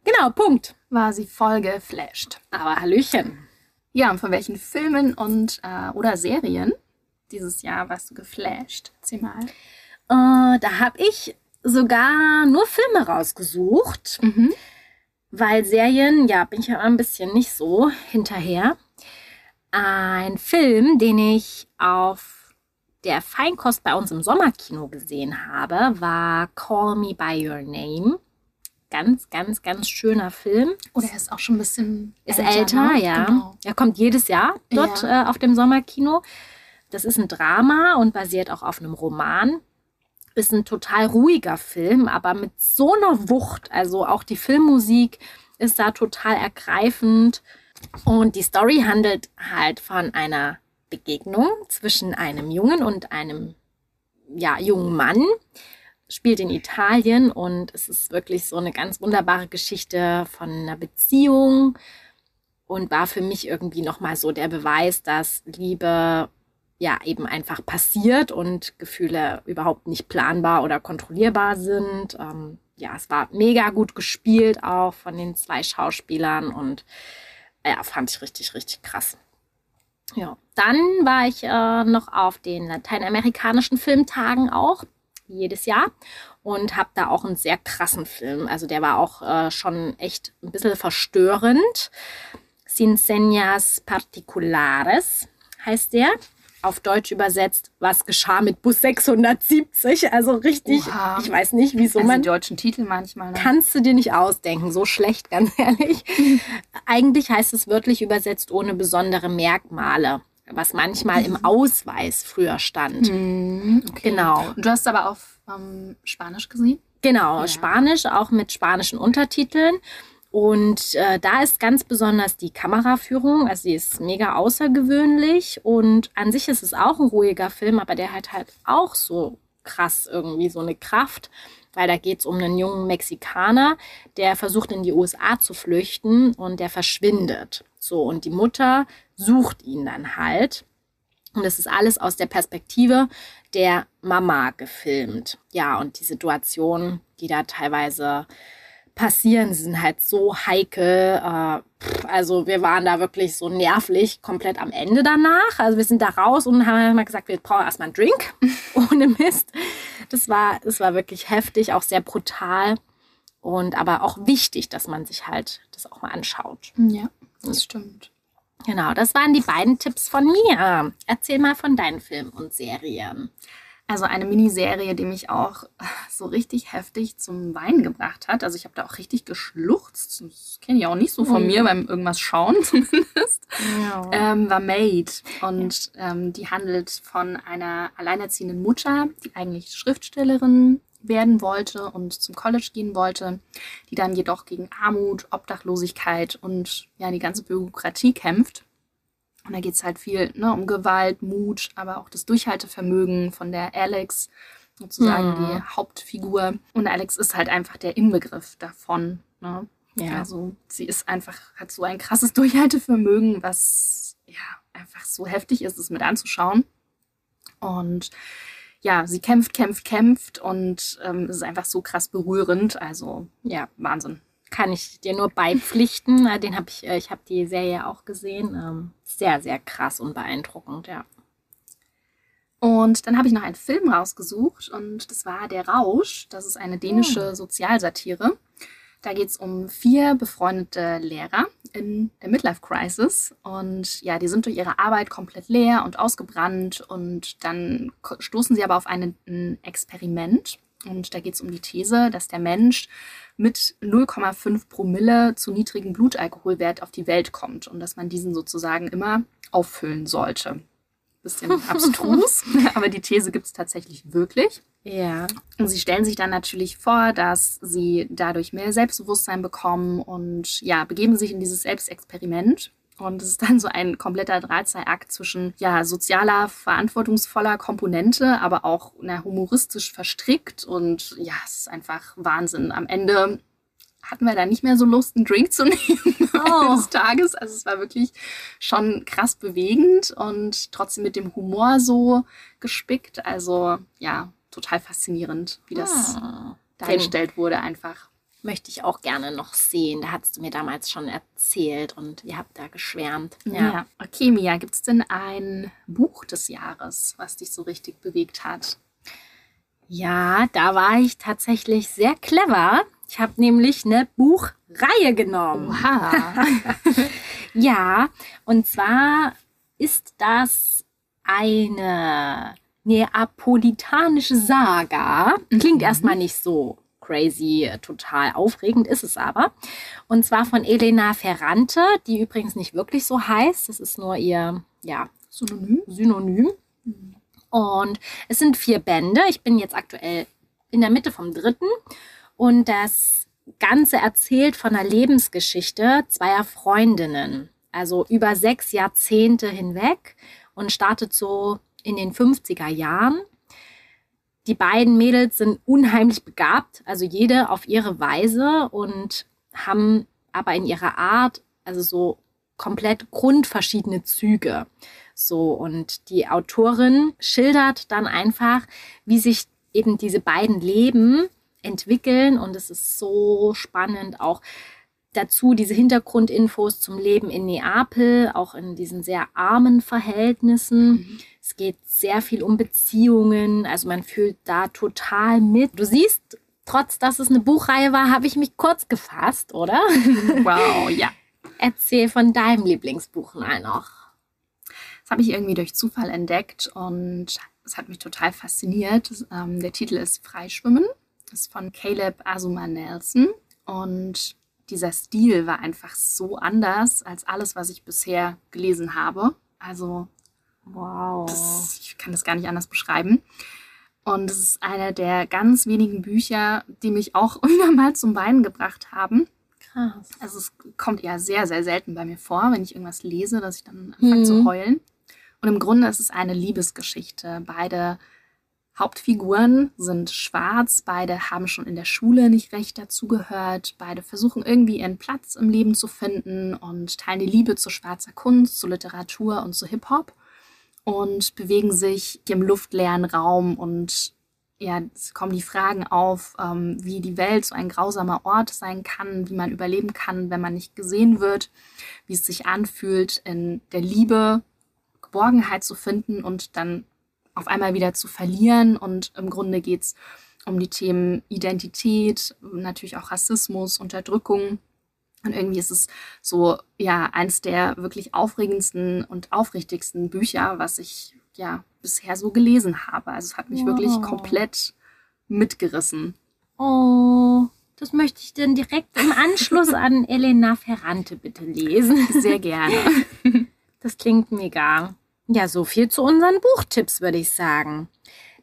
Genau, Punkt. War sie voll geflasht. Aber Hallöchen. Ja, und von welchen Filmen und äh, oder Serien dieses Jahr warst du geflasht? Erzähl mal. Äh, da habe ich sogar nur Filme rausgesucht, Mhm. weil Serien, ja, bin ich ja ein bisschen nicht so hinterher. Ein Film, den ich auf der Feinkost bei uns im Sommerkino gesehen habe, war Call Me By Your Name. Ganz, ganz, ganz schöner Film. Oder er ist auch schon ein bisschen Ist älter, ne? ja. Genau. Er kommt jedes Jahr dort Ja. äh, auf dem Sommerkino. Das ist ein Drama und basiert auch auf einem Roman. Ist ein total ruhiger Film, aber mit so einer Wucht. Also auch die Filmmusik ist da total ergreifend. Und die Story handelt halt von einer Begegnung zwischen einem Jungen und einem ja, jungen Mann. Spielt in Italien und es ist wirklich so eine ganz wunderbare Geschichte von einer Beziehung und war für mich irgendwie nochmal so der Beweis, dass Liebe ja eben einfach passiert und Gefühle überhaupt nicht planbar oder kontrollierbar sind. Ähm, ja, es war mega gut gespielt auch von den zwei Schauspielern und ja, fand ich richtig, richtig krass. Ja, dann war ich äh, noch auf den lateinamerikanischen Filmtagen auch, jedes Jahr, und habe da auch einen sehr krassen Film. Also der war auch äh, schon echt ein bisschen verstörend. Sin Señas Particulares heißt der. Auf Deutsch übersetzt, was geschah mit Bus 670? Also richtig, Oha. ich weiß nicht, wieso Also man die deutschen Titel manchmal. Ne? Kannst du dir nicht ausdenken, so schlecht, (laughs) ganz ehrlich. Eigentlich heißt es wörtlich übersetzt ohne besondere Merkmale, was manchmal im Ausweis früher stand. Mhm, okay. Genau. Und du hast aber auf ähm, Spanisch gesehen? Genau, Ja. Spanisch, auch mit spanischen Untertiteln. Und äh, da ist ganz besonders die Kameraführung, also die ist mega außergewöhnlich und an sich ist es auch ein ruhiger Film, aber der hat halt auch so krass irgendwie so eine Kraft, weil da geht es um einen jungen Mexikaner, der versucht in die USA zu flüchten und der verschwindet. So, und die Mutter sucht ihn dann halt. Und es ist alles aus der Perspektive der Mama gefilmt. Ja, und die Situationen, die da teilweise passieren, sind halt so heikel. Äh, also wir waren da wirklich so nervlich komplett am Ende danach. Also wir sind da raus und haben mal gesagt, wir brauchen erstmal einen Drink. (laughs) Ohne Mist. Das war, das war wirklich heftig, auch sehr brutal. Und aber auch wichtig, dass man sich halt das auch mal anschaut. Ja, das stimmt. Genau, das waren die beiden Tipps von mir. Erzähl mal von deinen Filmen und Serien. Also eine Miniserie, die mich auch (laughs) so richtig heftig zum Weinen gebracht hat. Also ich habe da auch richtig geschluchzt. Das kenne ich auch nicht so von Mhm. mir beim irgendwas schauen (laughs) zumindest. Ja. Ähm, war Made und ähm, die handelt von einer alleinerziehenden Mutter, die eigentlich Schriftstellerin werden wollte und zum College gehen wollte, die dann jedoch gegen Armut, Obdachlosigkeit und ja die ganze Bürokratie kämpft. Und da geht es halt viel ne, um Gewalt, Mut, aber auch das Durchhaltevermögen von der Alex, sozusagen Mhm. die Hauptfigur. Und Alex ist halt einfach der Inbegriff davon. Ne? Ja. Also sie ist einfach, hat so ein krasses Durchhaltevermögen, was ja einfach so heftig ist, es mit anzuschauen. Und ja, sie kämpft, kämpft, kämpft und ähm, es ist einfach so krass berührend. Also ja, Wahnsinn. Kann ich dir nur beipflichten. (laughs) Den habe ich, äh, ich habe die Serie auch gesehen. Ähm, sehr, sehr krass und beeindruckend, ja. Und dann habe ich noch einen Film rausgesucht und das war Der Rausch. Das ist eine dänische Sozialsatire. Da geht es um vier befreundete Lehrer in der Midlife Crisis. Und ja, die sind durch ihre Arbeit komplett leer und ausgebrannt. Und dann stoßen sie aber auf einen, ein Experiment. Und da geht es um die These, dass der Mensch mit 0,5 Promille zu niedrigem Blutalkoholwert auf die Welt kommt und dass man diesen sozusagen immer auffüllen sollte. Bisschen (laughs) abstrus, aber die These gibt es tatsächlich wirklich. Ja. Und sie stellen sich dann natürlich vor, dass sie dadurch mehr Selbstbewusstsein bekommen und ja, begeben sich in dieses Selbstexperiment. Und es ist dann so ein kompletter Drahtseilakt zwischen ja, sozialer, verantwortungsvoller Komponente, aber auch na, humoristisch verstrickt. Und ja, es ist einfach Wahnsinn. Am Ende hatten wir da nicht mehr so Lust, einen Drink zu (laughs) nehmen Oh. Des Tages. Also es war wirklich schon krass bewegend und trotzdem mit dem Humor so gespickt. Also ja, total faszinierend, wie das Ah. dargestellt wurde einfach. Möchte ich auch gerne noch sehen. Da hast du mir damals schon erzählt und ihr habt da geschwärmt. Ja. Okay, Mia, gibt es denn ein Buch des Jahres, was dich so richtig bewegt hat? Ja, da war ich tatsächlich sehr clever. Ich habe nämlich eine Buchreihe genommen. Oha. (laughs) Ja, und zwar ist das eine neapolitanische Saga. Klingt Mhm. erstmal nicht so crazy, äh, total aufregend, ist es aber. Und zwar von Elena Ferrante, die übrigens nicht wirklich so heißt. Das ist nur ihr, ja, Synonym? Synonym. Und es sind vier Bände. Ich bin jetzt aktuell in der Mitte vom dritten. Und das Ganze erzählt von der Lebensgeschichte zweier Freundinnen. Also über sechs Jahrzehnte hinweg und startet so in den 50er Jahren. Die beiden Mädels sind unheimlich begabt, also jede auf ihre Weise und haben aber in ihrer Art, also so komplett grundverschiedene Züge. So, und die Autorin schildert dann einfach, wie sich eben diese beiden Leben entwickeln und es ist so spannend auch dazu diese Hintergrundinfos zum Leben in Neapel, auch in diesen sehr armen Verhältnissen. Es geht sehr viel um Beziehungen, also man fühlt da total mit. Du siehst, trotz dass es eine Buchreihe war, habe ich mich kurz gefasst, oder? (laughs) Wow, ja. Erzähl von deinem Lieblingsbuch mal noch. Das habe ich irgendwie durch Zufall entdeckt und es hat mich total fasziniert. Ähm, der Titel ist Freischwimmen. Das ist von Caleb Azuma Nelson. Und dieser Stil war einfach so anders als alles, was ich bisher gelesen habe. Also Wow. das, ich kann das gar nicht anders beschreiben. Und es ist eine der ganz wenigen Bücher, die mich auch (laughs) wieder mal zum Weinen gebracht haben. krass. Also es kommt eher sehr, sehr selten bei mir vor, wenn ich irgendwas lese, dass ich dann anfange Mhm. zu heulen. Und im Grunde ist es eine Liebesgeschichte. Beide Hauptfiguren sind schwarz, beide haben schon in der Schule nicht recht dazugehört, beide versuchen irgendwie ihren Platz im Leben zu finden und teilen die Liebe zu schwarzer Kunst, zu Literatur und zu Hip-Hop und bewegen sich im luftleeren Raum und ja, es kommen die Fragen auf, ähm, wie die Welt so ein grausamer Ort sein kann, wie man überleben kann, wenn man nicht gesehen wird, wie es sich anfühlt, in der Liebe Geborgenheit zu finden und dann auf einmal wieder zu verlieren. Und im Grunde geht es um die Themen Identität, natürlich auch Rassismus, Unterdrückung. Und irgendwie ist es so, ja, eins der wirklich aufregendsten und aufrichtigsten Bücher, was ich ja bisher so gelesen habe. Also es hat mich wirklich Wow. komplett mitgerissen. Oh, das möchte ich dann direkt im Anschluss an Elena Ferrante bitte lesen. Sehr gerne. Das klingt mega. Ja, so viel zu unseren Buchtipps, würde ich sagen.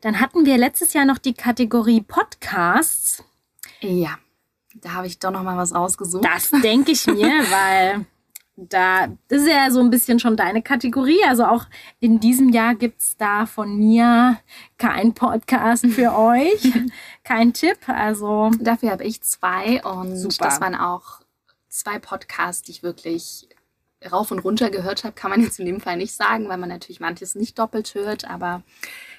Dann hatten wir letztes Jahr noch die Kategorie Podcasts. ja, da habe ich doch noch mal was rausgesucht. Das denke ich mir, (laughs) weil da das ist ja so ein bisschen schon deine Kategorie. Also auch in diesem Jahr gibt es da von mir kein Podcast für (laughs) euch, kein Tipp. Also Dafür habe ich zwei und Super. das waren auch zwei Podcasts, die ich wirklich rauf und runter gehört habe, kann man jetzt in dem Fall nicht sagen, weil man natürlich manches nicht doppelt hört, aber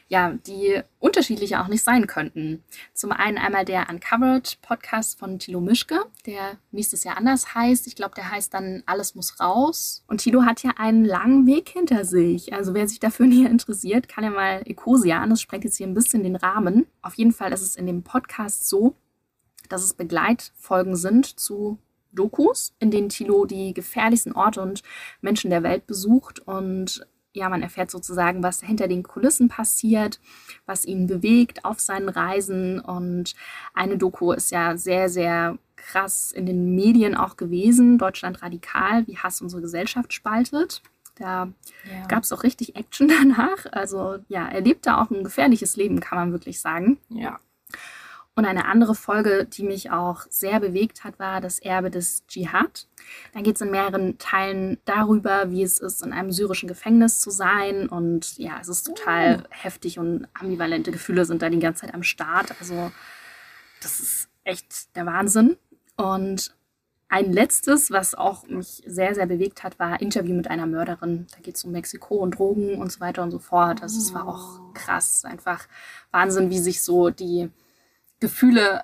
ja, die unterschiedlich auch nicht sein könnten. Zum einen einmal der Uncovered Podcast von Thilo Mischke, der nächstes Jahr anders heißt. Ich glaube, der heißt dann Alles muss raus. Und Thilo hat ja einen langen Weg hinter sich. Also wer sich dafür (laughs) näher interessiert, kann ja mal Ecosia an. Das sprengt jetzt hier ein bisschen den Rahmen. Auf jeden Fall ist es in dem Podcast so, dass es Begleitfolgen sind zu Dokus, in denen Thilo die gefährlichsten Orte und Menschen der Welt besucht und ja, man erfährt sozusagen, was hinter den Kulissen passiert, was ihn bewegt auf seinen Reisen. Und eine Doku ist ja sehr, sehr krass in den Medien auch gewesen. Deutschland radikal, wie Hass unsere Gesellschaft spaltet. Da ja. gab es auch richtig Action (laughs) danach. Also ja, er lebt da auch ein gefährliches Leben, kann man wirklich sagen. Ja. Und eine andere Folge, die mich auch sehr bewegt hat, war das Erbe des Dschihad. Da geht es in mehreren Teilen darüber, wie es ist, in einem syrischen Gefängnis zu sein. Und ja, es ist total oh. heftig und ambivalente Gefühle sind da die ganze Zeit am Start. Also das ist echt der Wahnsinn. Und ein letztes, was auch mich sehr, sehr bewegt hat, war Interview mit einer Mörderin. Da geht es um Mexiko und Drogen und so weiter und so fort. Also es war auch oh. krass. Einfach Wahnsinn, wie sich so die Gefühle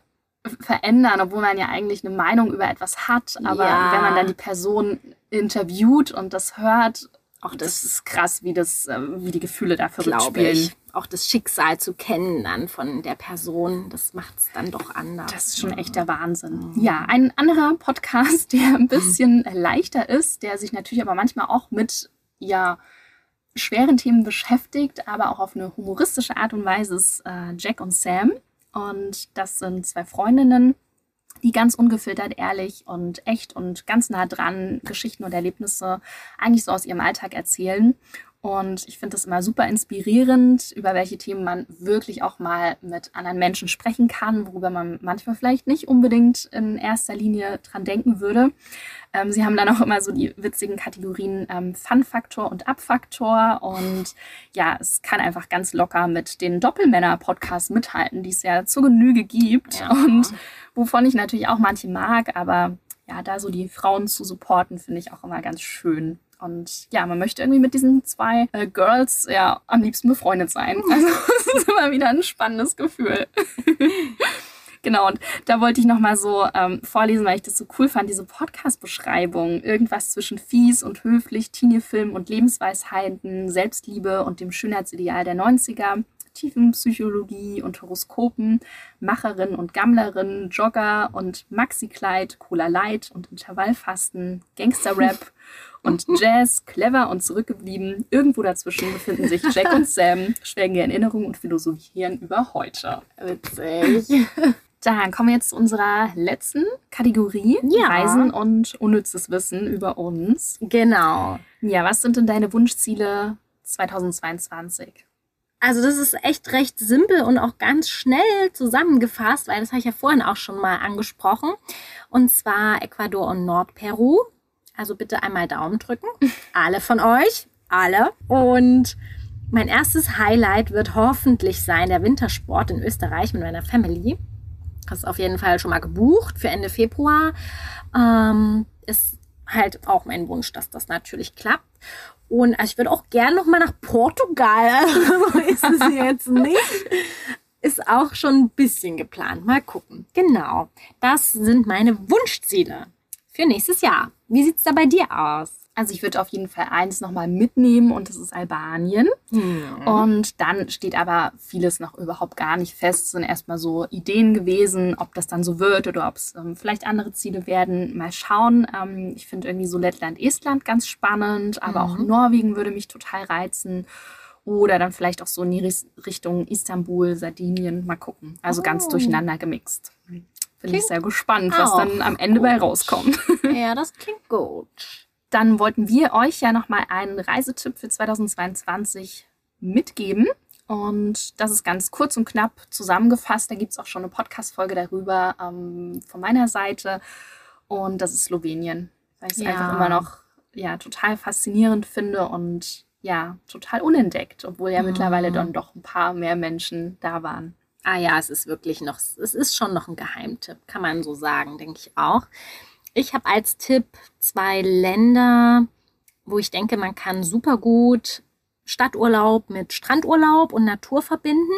verändern, obwohl man ja eigentlich eine Meinung über etwas hat. Aber ja. wenn man dann die Person interviewt und das hört, auch das, das ist krass, wie das, äh, wie die Gefühle dafür spielen. Ich. Auch das Schicksal zu kennen dann von der Person, das macht es dann doch anders. Das ist schon echt der Wahnsinn. Mhm. Ja, ein anderer Podcast, (laughs) der ein bisschen leichter ist, der sich natürlich aber manchmal auch mit ja schweren Themen beschäftigt, aber auch auf eine humoristische Art und Weise ist äh, Jack und Sam. Und das sind zwei Freundinnen, die ganz ungefiltert, ehrlich und echt und ganz nah dran Geschichten und Erlebnisse eigentlich so aus ihrem Alltag erzählen. Und ich finde das immer super inspirierend, über welche Themen man wirklich auch mal mit anderen Menschen sprechen kann, worüber man manchmal vielleicht nicht unbedingt in erster Linie dran denken würde. Ähm, sie haben dann auch immer so die witzigen Kategorien ähm, Fun-Faktor und Abfaktor. Und ja, es kann einfach ganz locker mit den Doppelmänner-Podcasts mithalten, die es ja zur Genüge gibt. Ja. Und wovon ich natürlich auch manche mag, aber ja, da so die Frauen zu supporten, finde ich auch immer ganz schön. Und ja, man möchte irgendwie mit diesen zwei äh, Girls ja am liebsten befreundet sein. (laughs) Also es ist immer wieder ein spannendes Gefühl. (laughs) genau, und da wollte ich nochmal so ähm, vorlesen, weil ich das so cool fand, diese Podcast-Beschreibung. Irgendwas zwischen fies und höflich, Teenie-Film und Lebensweisheiten, Selbstliebe und dem Schönheitsideal der 90er. Tiefenpsychologie und Horoskopen, Macherin und Gammlerin, Jogger und Maxi-Kleid, Cola Light und Intervallfasten, Gangster-Rap (laughs) und Jazz, clever und zurückgeblieben. Irgendwo dazwischen befinden sich Jack und Sam, schwelgen ihr Erinnerungen und philosophieren über heute. Witzig. (laughs) Dann kommen wir jetzt zu unserer letzten Kategorie. Ja. Reisen und unnützes Wissen über uns. Genau. Ja, was sind denn deine Wunschziele 2022? Also das ist echt recht simpel und auch ganz schnell zusammengefasst, weil das habe ich ja vorhin auch schon mal angesprochen. Und zwar Ecuador und Nordperu. Also bitte einmal Daumen drücken. (laughs) Alle von euch. Alle. Und mein erstes Highlight wird hoffentlich sein der Wintersport in Österreich mit meiner Family. Das ist auf jeden Fall schon mal gebucht für Ende Februar. Ähm, ist halt auch mein Wunsch, dass das natürlich klappt. Und also ich würde auch gerne noch mal nach Portugal. (laughs) Also ist es jetzt nicht. Ist auch schon ein bisschen geplant. Mal gucken. Genau. Das sind meine Wunschziele für nächstes Jahr. Wie sieht es da bei dir aus? Also ich würde auf jeden Fall eins nochmal mitnehmen und das ist Albanien. Mhm. Und dann steht aber vieles noch überhaupt gar nicht fest. Es sind erstmal so Ideen gewesen, ob das dann so wird oder ob es ähm, vielleicht andere Ziele werden. Mal schauen. Ähm, ich finde irgendwie so Lettland, Estland ganz spannend, aber mhm. auch Norwegen würde mich total reizen. Oder dann vielleicht auch so in die Richtung Istanbul, Sardinien. Mal gucken. Also oh. ganz durcheinander gemixt. Bin ich sehr gespannt, was dann am Ende gut. bei rauskommt. (laughs) Ja, das klingt gut. Dann wollten wir euch ja nochmal einen Reisetipp für 2022 mitgeben. Und das ist ganz kurz und knapp zusammengefasst. Da gibt es auch schon eine Podcast-Folge darüber ähm, von meiner Seite. Und das ist Slowenien. Weil ich es ja. einfach immer noch ja, total faszinierend finde und ja, total unentdeckt, obwohl ja mhm. mittlerweile dann doch ein paar mehr Menschen da waren. Ah ja, es ist wirklich noch, es ist schon noch ein Geheimtipp, kann man so sagen, denke ich auch. Ich habe als Tipp zwei Länder, wo ich denke, man kann super gut Stadturlaub mit Strandurlaub und Natur verbinden,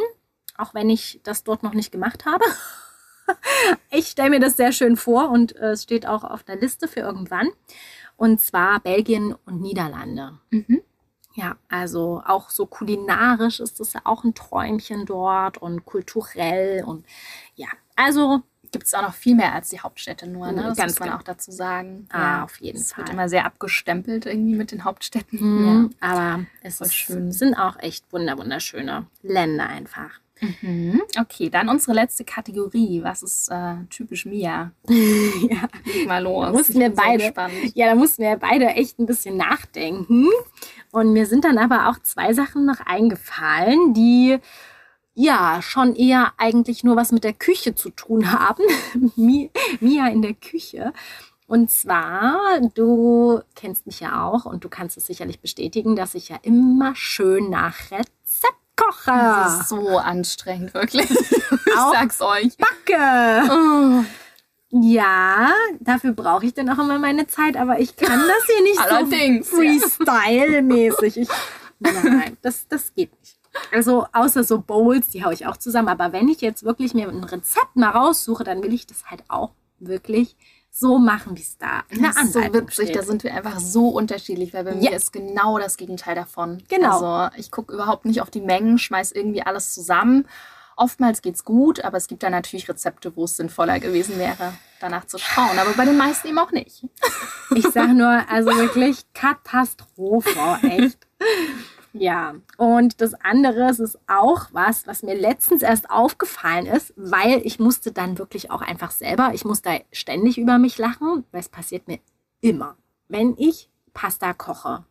auch wenn ich das dort noch nicht gemacht habe. (laughs) ich stelle mir das sehr schön vor und äh, es steht auch auf der Liste für irgendwann. Und zwar Belgien und Niederlande. Mhm. Ja, also auch so kulinarisch ist es ja auch ein Träumchen dort und kulturell und ja, also Gibt es auch noch viel mehr als die Hauptstädte nur, ne? Das ganz muss man genau. auch dazu sagen. Ah, auf jeden es Fall. wird immer sehr abgestempelt irgendwie mit den Hauptstädten. Mhm, aber es ist, schön. sind auch echt wunder wunderschöne Länder einfach. Mhm. Okay, dann unsere letzte Kategorie. Was ist äh, typisch Mia? (laughs) ja. Mal los. Da mussten wir so beide- gespannt. ja, da mussten wir beide echt ein bisschen nachdenken. Und mir sind dann aber auch zwei Sachen noch eingefallen, die ja schon eher eigentlich nur was mit der Küche zu tun (laughs) haben. Mi- Mia in der Küche. Und zwar, du kennst mich ja auch und du kannst es sicherlich bestätigen, dass ich ja immer schön nach Rezept koche. Das ist so anstrengend, wirklich. (laughs) ich Auch sag's euch. Backe. Oh, Ja, dafür brauche ich dann auch immer meine Zeit, aber ich kann das hier nicht (laughs) Allerdings, so. Freestyle-mäßig. Nein, das, das geht nicht. Also außer so Bowls, die haue ich auch zusammen. Aber wenn ich jetzt wirklich mir ein Rezept mal raussuche, dann will ich das halt auch wirklich so machen, wie es da in der das ist so Anleitung witzig, steht. da sind wir einfach so unterschiedlich, weil bei Ja. mir ist genau das Gegenteil davon. Genau. Also ich gucke überhaupt nicht auf die Mengen, schmeiß irgendwie alles zusammen. Oftmals geht's gut, aber es gibt da natürlich Rezepte, wo es sinnvoller gewesen wäre, danach zu schauen. Aber bei den meisten eben auch nicht. Ich sag nur, also wirklich Katastrophe, echt. (laughs) Ja, und das andere ist auch was, was mir letztens erst aufgefallen ist, weil ich musste dann wirklich auch einfach selber, ich muss da ständig über mich lachen, weil es passiert mir immer. Wenn ich Pasta koche,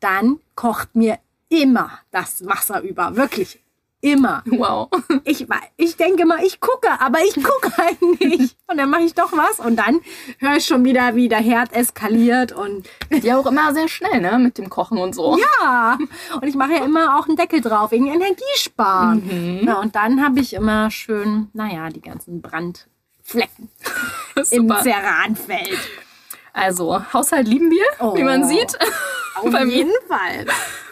dann kocht mir immer das Wasser über, wirklich immer. Wow. (laughs) Ich, ich denke mal, ich gucke, aber ich gucke (laughs) halt nicht. Und dann mache ich doch was und dann höre ich schon wieder, wie der Herd eskaliert und Ja, auch immer sehr schnell, ne? Mit dem Kochen und so. ja. Und ich mache ja immer auch einen Deckel drauf, wegen Energiesparen. Mhm. Ja, und dann habe ich immer schön, naja, die ganzen Brandflecken (laughs) im. Ceranfeld. Also, Haushalt lieben wir, wie Oh. man sieht. Auf Bei mir- jeden Fall.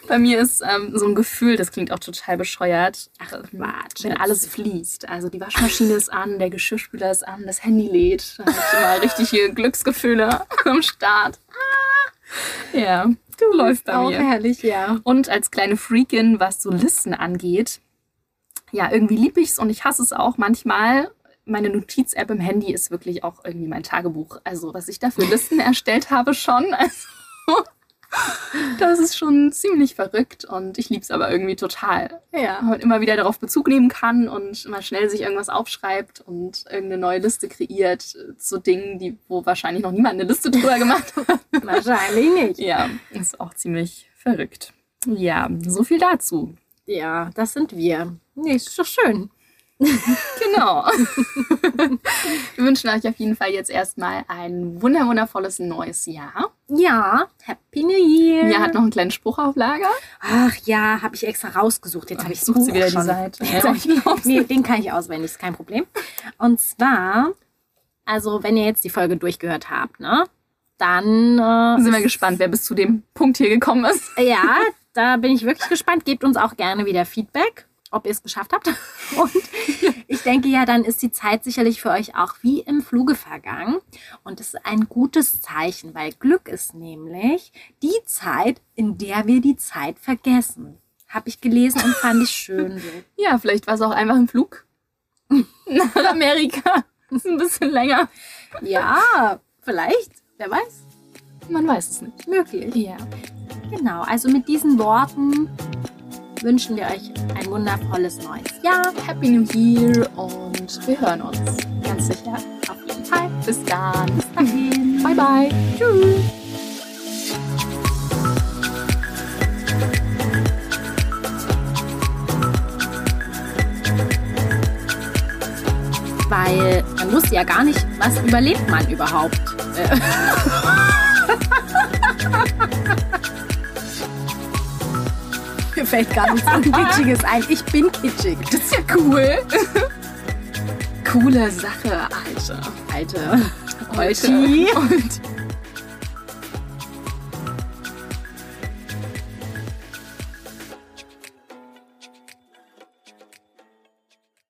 Bei mir ist ähm, so ein Gefühl, das klingt auch total bescheuert. Ach, ähm, Quatsch, wenn alles fließt. Also die Waschmaschine ist an, der Geschirrspüler ist an, das Handy lädt. Da habe ich immer richtige Glücksgefühle (laughs) am Start. Ah. Ja, du läuft bei Auch mir. herrlich, ja. Und als kleine Freakin, was so Listen angeht, ja, irgendwie lieb ich's und ich hasse es auch manchmal. Meine Notiz-App im Handy ist wirklich auch irgendwie mein Tagebuch. Also, was ich da für Listen erstellt habe schon. (laughs) Also, das ist schon ziemlich verrückt und ich lieb's aber irgendwie total. Ja. Man immer wieder darauf Bezug nehmen kann und immer schnell sich irgendwas aufschreibt und irgendeine neue Liste kreiert zu Dingen, die, wo wahrscheinlich noch niemand eine Liste drüber gemacht hat. (laughs) Wahrscheinlich nicht. Ja, ist auch ziemlich verrückt. Ja, so viel dazu. Ja, das sind wir. Nee, ist doch schön. (laughs) Genau. Wir wünschen euch auf jeden Fall jetzt erstmal ein wunder wundervolles neues Jahr. Ja, Happy New Year. Mia hat noch einen kleinen Spruch auf Lager. Ach ja, habe ich extra rausgesucht. Jetzt habe ich sucht sie wieder die Seite. Ja, nee, den kann ich auswendig, ist kein Problem. Und zwar, also wenn ihr jetzt die Folge durchgehört habt, ne, dann äh, Sind wir gespannt, wer bis zu dem Punkt hier gekommen ist. ja, da bin ich wirklich gespannt. Gebt uns auch gerne wieder Feedback, ob ihr es geschafft habt. (laughs) Und ich denke ja, dann ist die Zeit sicherlich für euch auch wie im Fluge vergangen. Und das ist ein gutes Zeichen, weil Glück ist nämlich die Zeit, in der wir die Zeit vergessen. Habe ich gelesen und fand ich schön. (laughs) Ja, vielleicht war es auch einfach ein Flug (laughs) nach Amerika. Das ist ein bisschen länger. Ja, vielleicht, wer weiß, Man weiß es nicht. möglich. Ja. Genau, also mit diesen Worten wünschen wir euch ein wundervolles neues Jahr. Happy New Year und wir hören uns. Ganz sicher. Auf jeden Fall. Bis dann. Bis dahin. Bye, bye. Tschüss. Weil man wusste ja gar nicht, was überlebt man überhaupt. (laughs) Mir fällt gar nichts Kitschiges ein. Ich bin kitschig. Das ist ja cool. Coole Sache, Alter. Alte. Heute. Olti. Und